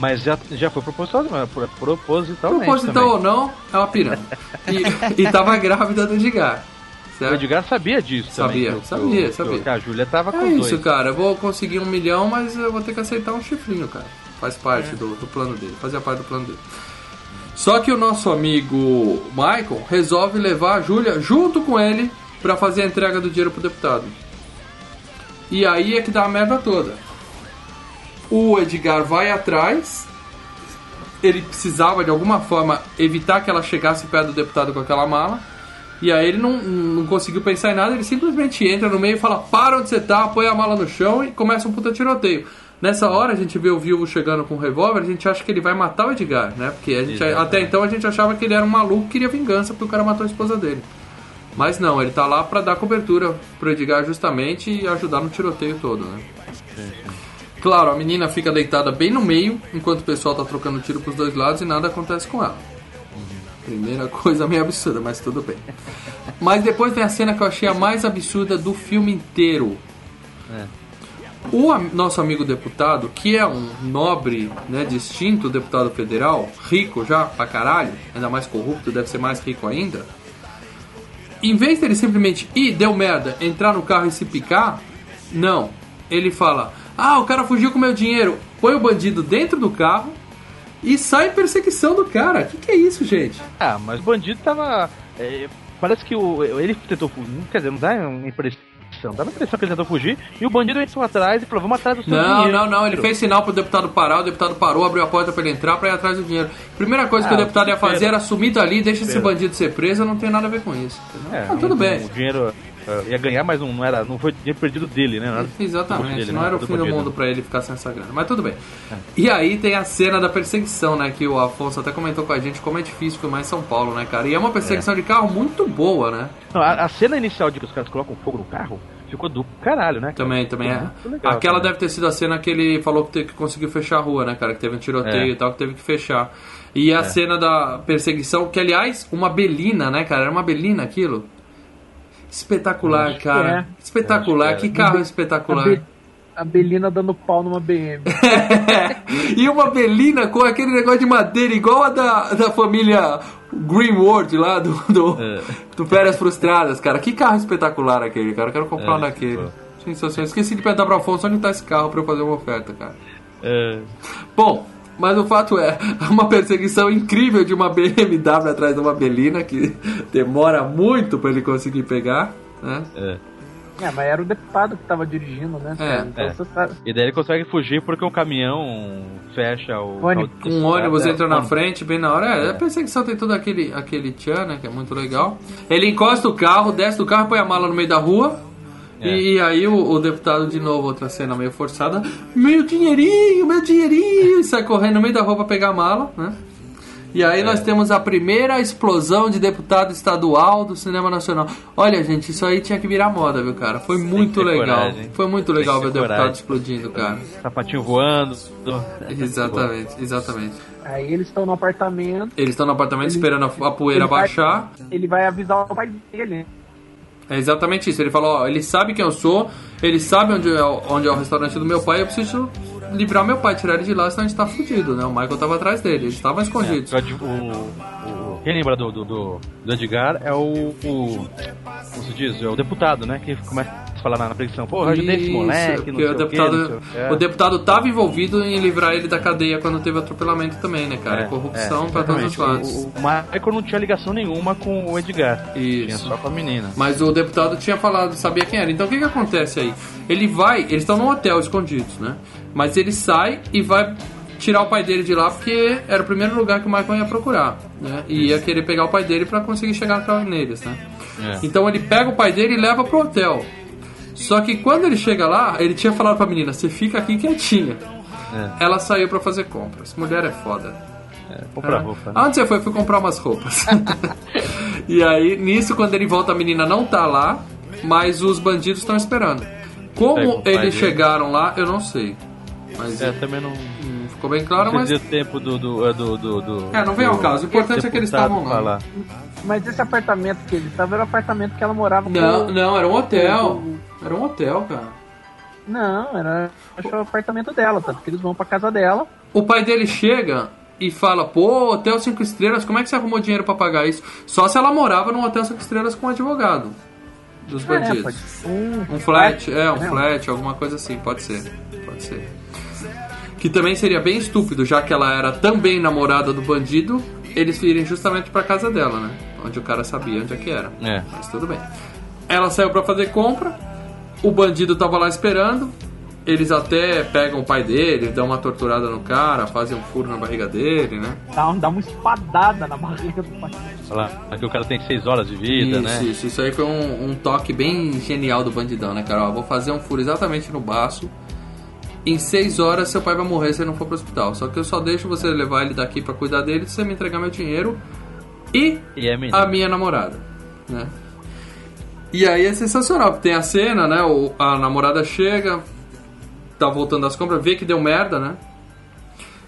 Mas já, já foi proposital, é propositalmente. Proposital ou não, é uma piranha. E, e tava grávida do Edgar. Certo? O Edgar sabia disso sabia, também. Sabia, sabia, sabia. a Júlia tava com É isso, dois. cara. Eu vou conseguir um milhão, mas eu vou ter que aceitar um chifrinho, cara. Faz parte é. do, do plano dele. Fazia parte do plano dele. Só que o nosso amigo Michael resolve levar a Júlia junto com ele para fazer a entrega do dinheiro pro deputado. E aí é que dá a merda toda. O Edgar vai atrás. Ele precisava de alguma forma evitar que ela chegasse perto do deputado com aquela mala. E aí ele não, não conseguiu pensar em nada, ele simplesmente entra no meio e fala: Para onde você tá, põe a mala no chão e começa um puta tiroteio. Nessa hora a gente vê o viúvo chegando com um revólver, a gente acha que ele vai matar o Edgar, né? Porque gente, até então a gente achava que ele era um maluco que queria vingança porque o cara matou a esposa dele. Mas não, ele tá lá para dar cobertura pro Edgar justamente e ajudar no tiroteio todo, né? Claro, a menina fica deitada bem no meio, enquanto o pessoal tá trocando tiro pros dois lados e nada acontece com ela. Primeira coisa meio absurda, mas tudo bem. Mas depois vem a cena que eu achei a mais absurda do filme inteiro. É. O am- nosso amigo deputado, que é um nobre, né, distinto deputado federal, rico já pra caralho, ainda mais corrupto, deve ser mais rico ainda. Em vez dele simplesmente ir, deu merda, entrar no carro e se picar, não. Ele fala: Ah, o cara fugiu com meu dinheiro. Põe o bandido dentro do carro e sai em perseguição do cara. O que, que é isso, gente? Ah, mas o bandido tava. é, parece que o, ele tentou fugir. Quer dizer, não dá uma impressão. Dá uma impressão que ele tentou fugir e o bandido entrou atrás e falou: vamos atrás do seu Não, dinheiro. não, não. Ele fez sinal pro deputado parar, o deputado parou, abriu a porta pra ele entrar pra ir atrás do dinheiro. Primeira coisa que Ah, o deputado ia fazer era sumir dali, deixa esse bandido ser preso, não tenho nada a ver com isso. É, Ah, tudo um- bem. O dinheiro é, ia ganhar, mas não, não era. Não foi dinheiro perdido dele, né? Não Exatamente, dele, não né? era o fim do mundo pra ele ficar sem essa grana, mas tudo bem. E aí tem a cena da perseguição, né? Que o Afonso até comentou com a gente como é difícil filmar em São Paulo, né, cara? E é uma perseguição de carro muito boa, né? Não, a, a cena inicial de que os caras colocam fogo no carro ficou do caralho, né? cara? Também, também é. Legal Aquela também. deve ter sido a cena que ele falou que, que conseguiu fechar a rua, né, cara? Que teve um tiroteio É. e tal, que teve que fechar. E a cena da perseguição, que aliás, uma belina, né, cara? Era uma belina aquilo. Espetacular, cara. é. Espetacular. Que Que carro A, espetacular. Be- a Belina dando pau numa BM. e uma belina com aquele negócio de madeira igual a da, da família Greenwood lá do, do, É. do Férias Frustradas, cara. Que carro espetacular aquele, cara. Eu quero comprar É, um daquele. pô. Sensacional. Esqueci de perguntar pro Afonso onde tá esse carro pra eu fazer uma oferta, cara. É, Bom, mas o fato é, uma perseguição incrível de uma BMW atrás de uma Belina que demora muito pra ele conseguir pegar, né? é. É, mas era o deputado que tava dirigindo, né? É, então é. você sabe. E daí ele consegue fugir porque o caminhão fecha o. Ônibus. o- Um ônibus é, entra na frente, bem na hora. É, a perseguição tem todo aquele, aquele tchan, né? Que é muito legal. Ele encosta o carro, desce do carro, põe a mala no meio da rua. É. E, e aí o, o deputado, de novo, outra cena meio forçada. Meu dinheirinho, meu dinheirinho! E sai correndo no meio da rua pra pegar a mala, né? E aí É. nós temos a primeira explosão de deputado estadual do cinema nacional. Olha, gente, isso aí tinha que virar moda, viu, cara? Foi muito ter legal. coragem. Foi muito Tem legal ver o deputado coragem. explodindo, cara. Sapatinho voando. Exatamente, exatamente. Aí eles estão no apartamento, Eles estão no apartamento esperando a, a poeira ele vai- baixar. ele vai avisar o pai dele. É exatamente isso. Ele falou, ó, ele sabe quem eu sou, ele sabe onde é, o- onde é o restaurante do meu pai, eu preciso livrar meu pai, tirar ele de lá, senão a gente tá fudido, né? O Michael tava atrás dele, eles estavam escondidos. É, o, o- quem lembra do, do, do- do Edgar é o, o. Como se diz? É o deputado, né? Que começa a falar na, na preguição. Pô, eu ajudei esse moleque, não sei o deputado, o quê. o deputado tava envolvido em livrar ele da cadeia quando teve atropelamento também, né, cara? É, Corrupção é, pra todos os lados. O, o Michael não tinha ligação nenhuma com o Edgar. Tinha Isso. só com a menina. Mas o deputado tinha falado, sabia quem era. Então o que que acontece aí? Ele vai, eles estão num hotel escondidos, né? Mas ele sai e vai tirar o pai dele de lá porque era o primeiro lugar que o Michael ia procurar, né? E ia querer pegar o pai dele pra conseguir chegar neles, né? É. Então ele pega o pai dele e leva pro hotel. Só que quando ele chega lá, ele tinha falado pra menina, você fica aqui quietinha. É. Ela saiu pra fazer compras. Mulher é foda. Compra Ah. roupa. né? Aonde você foi? Fui comprar umas roupas. e aí, nisso, quando ele volta, a menina não tá lá, mas os bandidos estão esperando. Como eles dele. chegaram lá, eu não sei. Mas É, também não. hum, ficou bem claro, Não mas. deu tempo do. do, do, do, do É, não vem ao caso. O importante é que eles estavam lá. falar. Mas esse apartamento que ele estava era o apartamento que ela morava Não, com... não, era um hotel. Era um hotel, cara. Não, era acho que era o apartamento dela, tanto que eles vão pra casa dela. O pai dele chega e fala: pô, hotel 5 estrelas, como é que você arrumou dinheiro pra pagar isso? Só se ela morava num hotel 5 estrelas com um advogado dos É, bandidos. ser um, Um flat, é, um né? flat, alguma coisa assim, pode ser. Pode ser. Que também seria bem estúpido, já que ela era também namorada do bandido, eles irem justamente pra casa dela, né? Onde o cara sabia onde é que era. É. Mas tudo bem. Ela saiu pra fazer compra, o bandido tava lá esperando. Eles até pegam o pai dele, dão uma torturada no cara, fazem um furo na barriga dele, né? Dá, dá uma espadada na barriga do pai. Falar que o cara tem 6 horas de vida, isso, né? isso, isso aí foi um, um toque bem genial do bandidão, né, cara? Ó, vou fazer um furo exatamente no baço. Em seis horas seu pai vai morrer se ele não for pro hospital. Só que eu só deixo você levar ele daqui pra cuidar dele se você me entregar meu dinheiro e E é menino. a minha namorada, né? E aí é sensacional, porque tem a cena, né? O, a namorada chega, tá voltando das compras, vê que deu merda, né?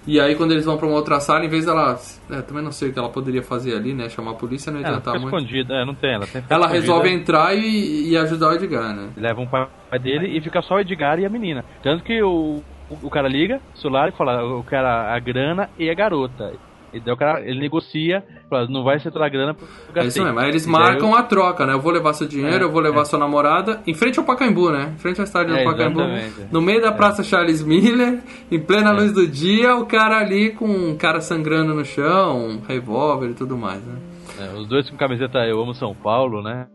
E aí quando eles vão pra uma outra sala, em vez dela. É, também não sei o que ela poderia fazer ali, né? Chamar a polícia não Ela adiantar muito. escondida, é, não tem, ela tem Ela escondida. resolve entrar e, e ajudar o Edgar, né? Leva um pai dele e fica só o Edgar e a menina. Tanto que o, o, cara liga, celular e fala, eu quero a grana e a garota. E daí o cara, ele negocia, fala, não vai ser toda a grana pro É isso mesmo. Aí eles E marcam eu- a troca, né? Eu vou levar seu dinheiro, É, eu vou levar é. sua namorada, em frente ao Pacaembu, né? Em frente ao estádio do É, Pacaembu. exatamente. No meio da Praça Charles Miller, em plena luz do dia, o cara ali com um cara sangrando no chão, um revólver e tudo mais, né? É, os dois com camiseta Eu Amo São Paulo, né?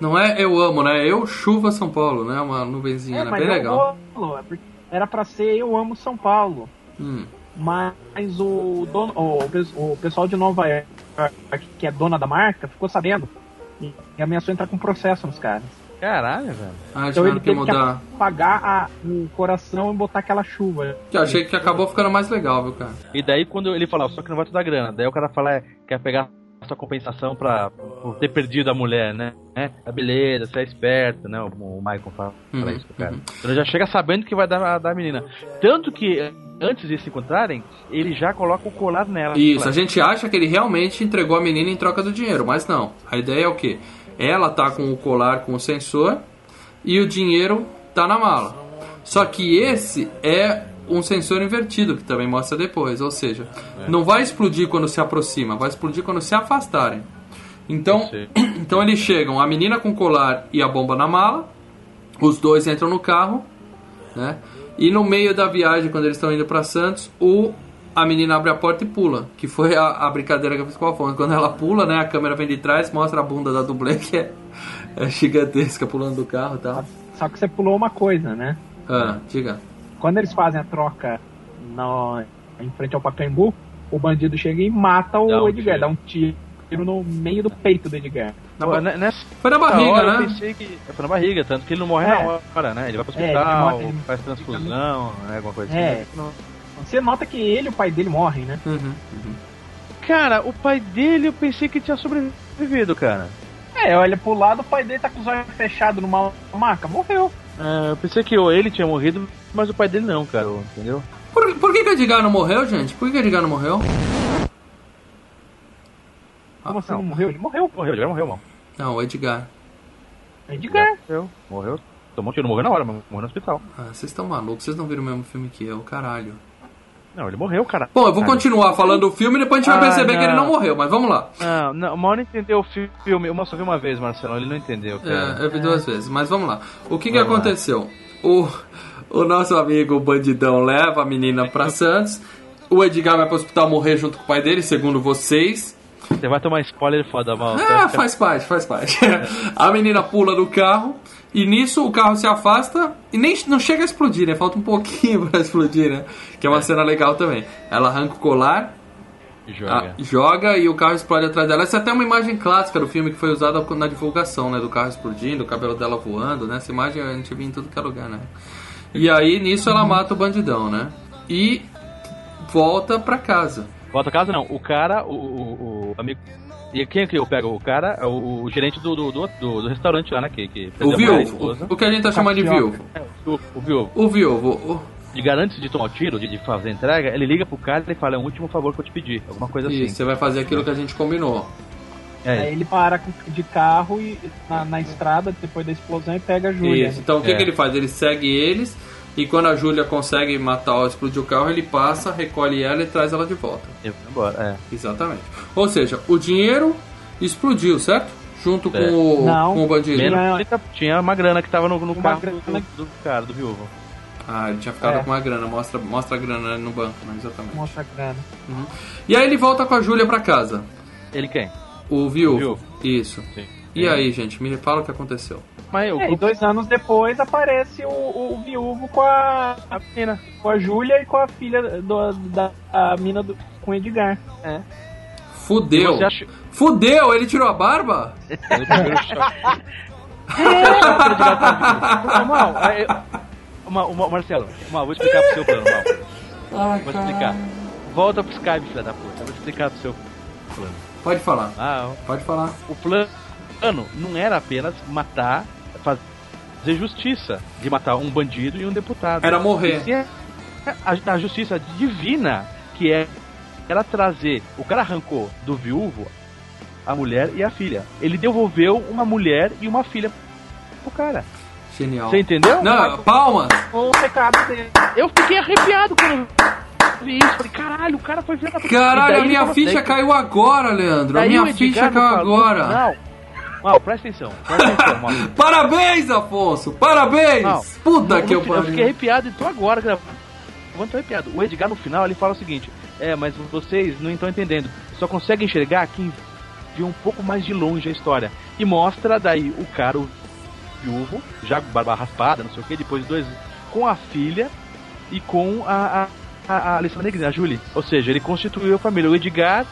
Não é eu amo, né? Eu chuva São Paulo, né? Uma nuvenzinha, É, né? mas Bem eu legal. é porque Era pra ser Eu Amo São Paulo. Hum. Mas o, dono, o, o pessoal de Nova York, que é dona da marca, ficou sabendo e e ameaçou entrar com processo nos caras. Caralho, velho. Ah, Então ele que teve que mudar. apagar a- o coração e botar aquela chuva. Que eu achei que acabou ficando mais legal, viu, cara? E daí quando ele fala, só que não vai te dar grana, daí o cara fala, é, quer pegar sua compensação pra por ter perdido a mulher, né? É, ah, beleza, você é esperto, né? O, o Michael fala, Uhum, isso pro cara. uhum. Então ele já chega sabendo que vai dar da menina. Tanto que antes de se encontrarem, ele já coloca o colar nela. Isso, a gente acha que ele realmente entregou a menina em troca do dinheiro, mas não. A ideia é o quê? Ela tá com o colar com o sensor e o dinheiro tá na mala. Só que esse é um sensor invertido, que também mostra depois. Ou seja, não vai explodir quando se aproxima, vai explodir quando se afastarem. Então, então eles chegam, a menina com o colar e a bomba na mala, os dois entram no carro, né? E no meio da viagem, quando eles estão indo para Santos, o a menina abre a porta e pula, que foi a, a brincadeira que eu fiz com o Afonso. Quando ela pula, né, a câmera vem de trás, mostra a bunda da dublê, que é, é gigantesca, pulando do carro e tal. Só que você pulou uma coisa, né? Ah, diga. Quando eles fazem a troca no, em frente ao Pacaembu, o bandido chega e mata o Dá um Edgar, tiro. dá um tiro no meio do peito do Edgar. Na Pô, ba- ne- nessa Foi na barriga, hora né? pensei que. Foi na barriga, tanto que ele não morre É. na hora, né? Ele vai pro É, ele hospital, morre, ele faz transfusão, né? Alguma coisa É. assim. Não- Você nota que ele e o pai dele morrem, né? Uhum. Cara, o pai dele eu pensei que tinha sobrevivido, cara. É, olha pro lado, o pai dele tá com os olhos fechados numa maca, morreu. É, eu pensei que ele tinha morrido, mas o pai dele não, cara, entendeu? Por, por que, que o Edgar não morreu, gente? Por que, que o Edgar não morreu? Como Ah, assim não morreu? Ele morreu. Morreu, ele já morreu, mal. Não, o Edgar. Edgar. Morreu, morreu. Tomou um tiro, não morreu na hora, mas morreu no hospital. Ah, vocês estão malucos, vocês não viram o mesmo filme que eu, caralho. Não, ele morreu, cara. Bom, eu vou continuar falando do filme e depois a gente vai Ah, perceber que ele não não. morreu, mas vamos lá. Não, não, o Mauro não entendeu o filme. Eu só vi uma vez, Marcelo, ele não entendeu, cara. É, eu vi duas vezes, mas vamos lá. O que, que lá. aconteceu? O, o nosso amigo bandidão leva a menina pra Santos. O Edgar vai pro hospital morrer junto com o pai dele, segundo vocês. Você vai tomar spoiler foda, mal. Ah, faz parte, faz parte. A menina pula do carro e nisso o carro se afasta e nem não chega a explodir, né? Falta um pouquinho pra explodir, né? Que é uma cena legal também. Ela arranca o colar, Joga. ah, joga e o carro explode atrás dela. Essa é até uma imagem clássica do filme que foi usada na divulgação, né? Do carro explodindo, o cabelo dela voando, né? Essa imagem a gente via em tudo que é lugar, né? E aí nisso ela mata o bandidão, né? E volta pra casa. Volta a casa não, o cara, o, o, o amigo. E quem é que eu pego? O cara é o, o gerente do, do, do, do- restaurante lá, né? Que, que O viúvo. O que a gente tá chamando de viúvo. É, o, o viúvo. O viúvo. o- E garante de tomar o tiro, de, de fazer entrega, ele liga pro cara e fala, é o último favor que eu te pedi. Alguma coisa Isso, assim. você vai fazer aquilo que a gente combinou. É, Aí ele para de carro e na, na estrada, depois da explosão, e pega a Júlia. Isso. Então o que, É. que ele faz? Ele segue eles e quando a Júlia consegue matar ou explodir o carro, ele passa, recolhe ela e traz ela de volta. eu vou embora. É. Exatamente. Ou seja, o dinheiro explodiu, certo? Junto com, É. o, Não. com o bandido. Menos Tinha- ele tá- tinha uma grana que tava no, no carro grana- do, do cara, do viúvo. Ah, ele tinha ficado É. com uma grana. Mostra, mostra a grana no banco, né? Exatamente. Mostra a grana. E aí ele volta com a Júlia pra casa. Ele quem? O viúvo. O viúvo. Isso. Sim. E aí, gente, me fala o que aconteceu. Mas o É, e dois anos depois aparece o, o viúvo com a, a menina. com a Júlia e com a filha do, da a mina do, com o Edgar. É. Fudeu. Acha... Fudeu, ele tirou a barba? Ele primeiro choque. Ô, Mal, é, eu- Mal, Marcelo, Mal, vou explicar pro seu plano, Mal. Vou explicar. Volta pro Skype, filha da puta. Eu Vou explicar pro seu plano. Pode falar, Ah, pode falar. o plano não era apenas matar, fazer justiça, de matar um bandido e um deputado. Era morrer. Sim, a, a justiça divina que é ela trazer. O cara arrancou do viúvo a mulher e a filha. Ele devolveu uma mulher e uma filha pro cara. Genial. Você entendeu? Não, palmas. O recado dele. Eu fiquei arrepiado quando vi isso. Falei, caralho, o cara foi. E Caralho, a minha ficha daí- caiu agora, Leandro. A minha ficha caiu agora. Não. Mal, presta atenção. Presta atenção, mal. Parabéns, Afonso! Parabéns! Não, Puta que eu final, eu fiquei pariu. arrepiado e tô agora gravando. tô arrepiado. O Edgar no final ele fala o seguinte: É, mas vocês não estão entendendo. Só conseguem enxergar quem viu um pouco mais de longe a história. E mostra daí o cara, o viúvo, já com barba raspada, não sei o que, depois de dois. com a filha e com a. a, a, a Alessandra Negrini, a Julie. Ou seja, ele constituiu a família. O Edgar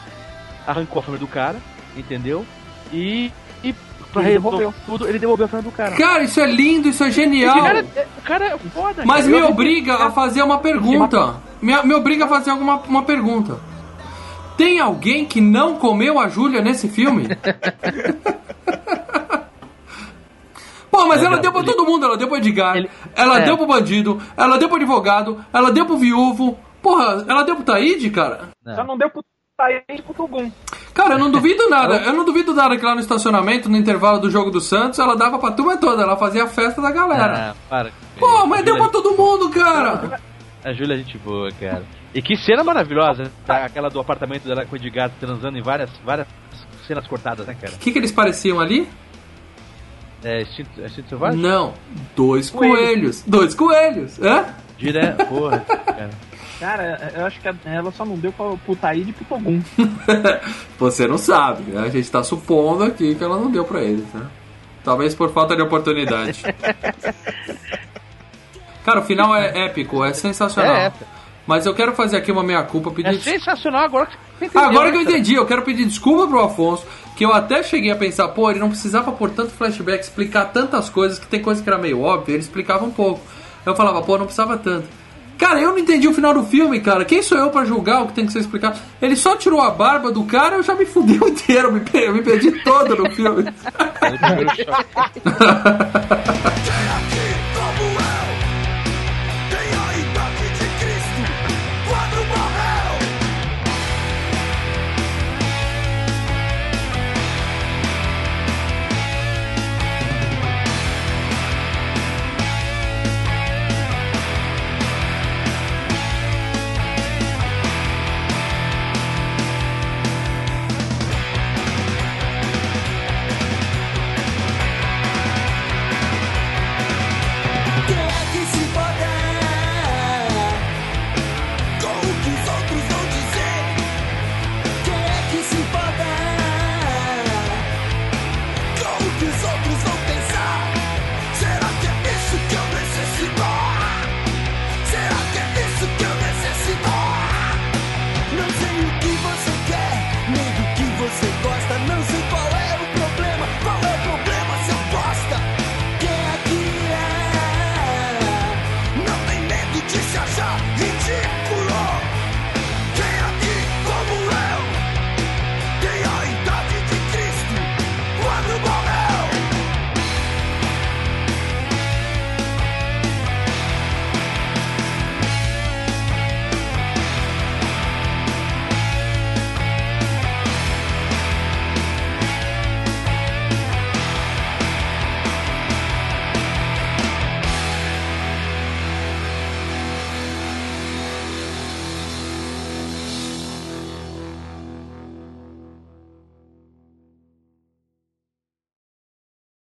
arrancou a família do cara, entendeu? E. e pra Ele resolver devolveu. tudo, ele devolveu a família do cara. Cara, isso é lindo, isso é genial. cara, é- o cara é foda, Mas cara. me obriga a fazer uma pergunta. Me, me obriga a fazer alguma uma pergunta. Tem alguém que não comeu a Júlia nesse filme? Pô, mas Não, ela não, deu pra todo mundo, ela deu pro Edgar, Ele- ela é. deu pro bandido, ela deu pro advogado, ela deu pro viúvo. Porra, ela deu pro Taíde, cara? Só não deu pro Taíde pro Tugum. Cara, eu não duvido nada. Eu não duvido nada que lá no estacionamento, no intervalo do jogo do Santos, ela dava pra turma toda, ela fazia a festa da galera. Ah, para. Pô, mas deu pra todo mundo, cara. A Júlia é gente boa, cara. E que cena maravilhosa, tá? aquela do apartamento dela com o Edgar transando em várias, várias cenas cortadas, né, cara? O que, que eles pareciam ali? É instinto, é instinto selvagem? Não, dois coelhos. Dois coelhos, é? Dire... Porra, cara. Cara, eu acho que ela só não deu pra, pro Taíde e pro Togum. Você não sabe, né? A gente tá supondo aqui que ela não deu pra eles, né? Talvez por falta de oportunidade. Cara, o final é épico, é sensacional. É épico. Mas eu quero fazer aqui uma meia-culpa, É pedir sensacional agora que você entendeu, Agora que né, eu cara? entendi, eu quero pedir desculpa pro Afonso, que eu até cheguei a pensar, pô, ele não precisava por tanto flashback, explicar tantas coisas, que tem coisa que era meio óbvia, ele explicava um pouco. Eu falava, pô, não precisava tanto. Cara, eu não entendi o final do filme, cara. Quem sou eu pra julgar o que tem que ser explicado? Ele só tirou a barba do cara, eu já me fudeu inteiro, eu me, eu me perdi todo no filme.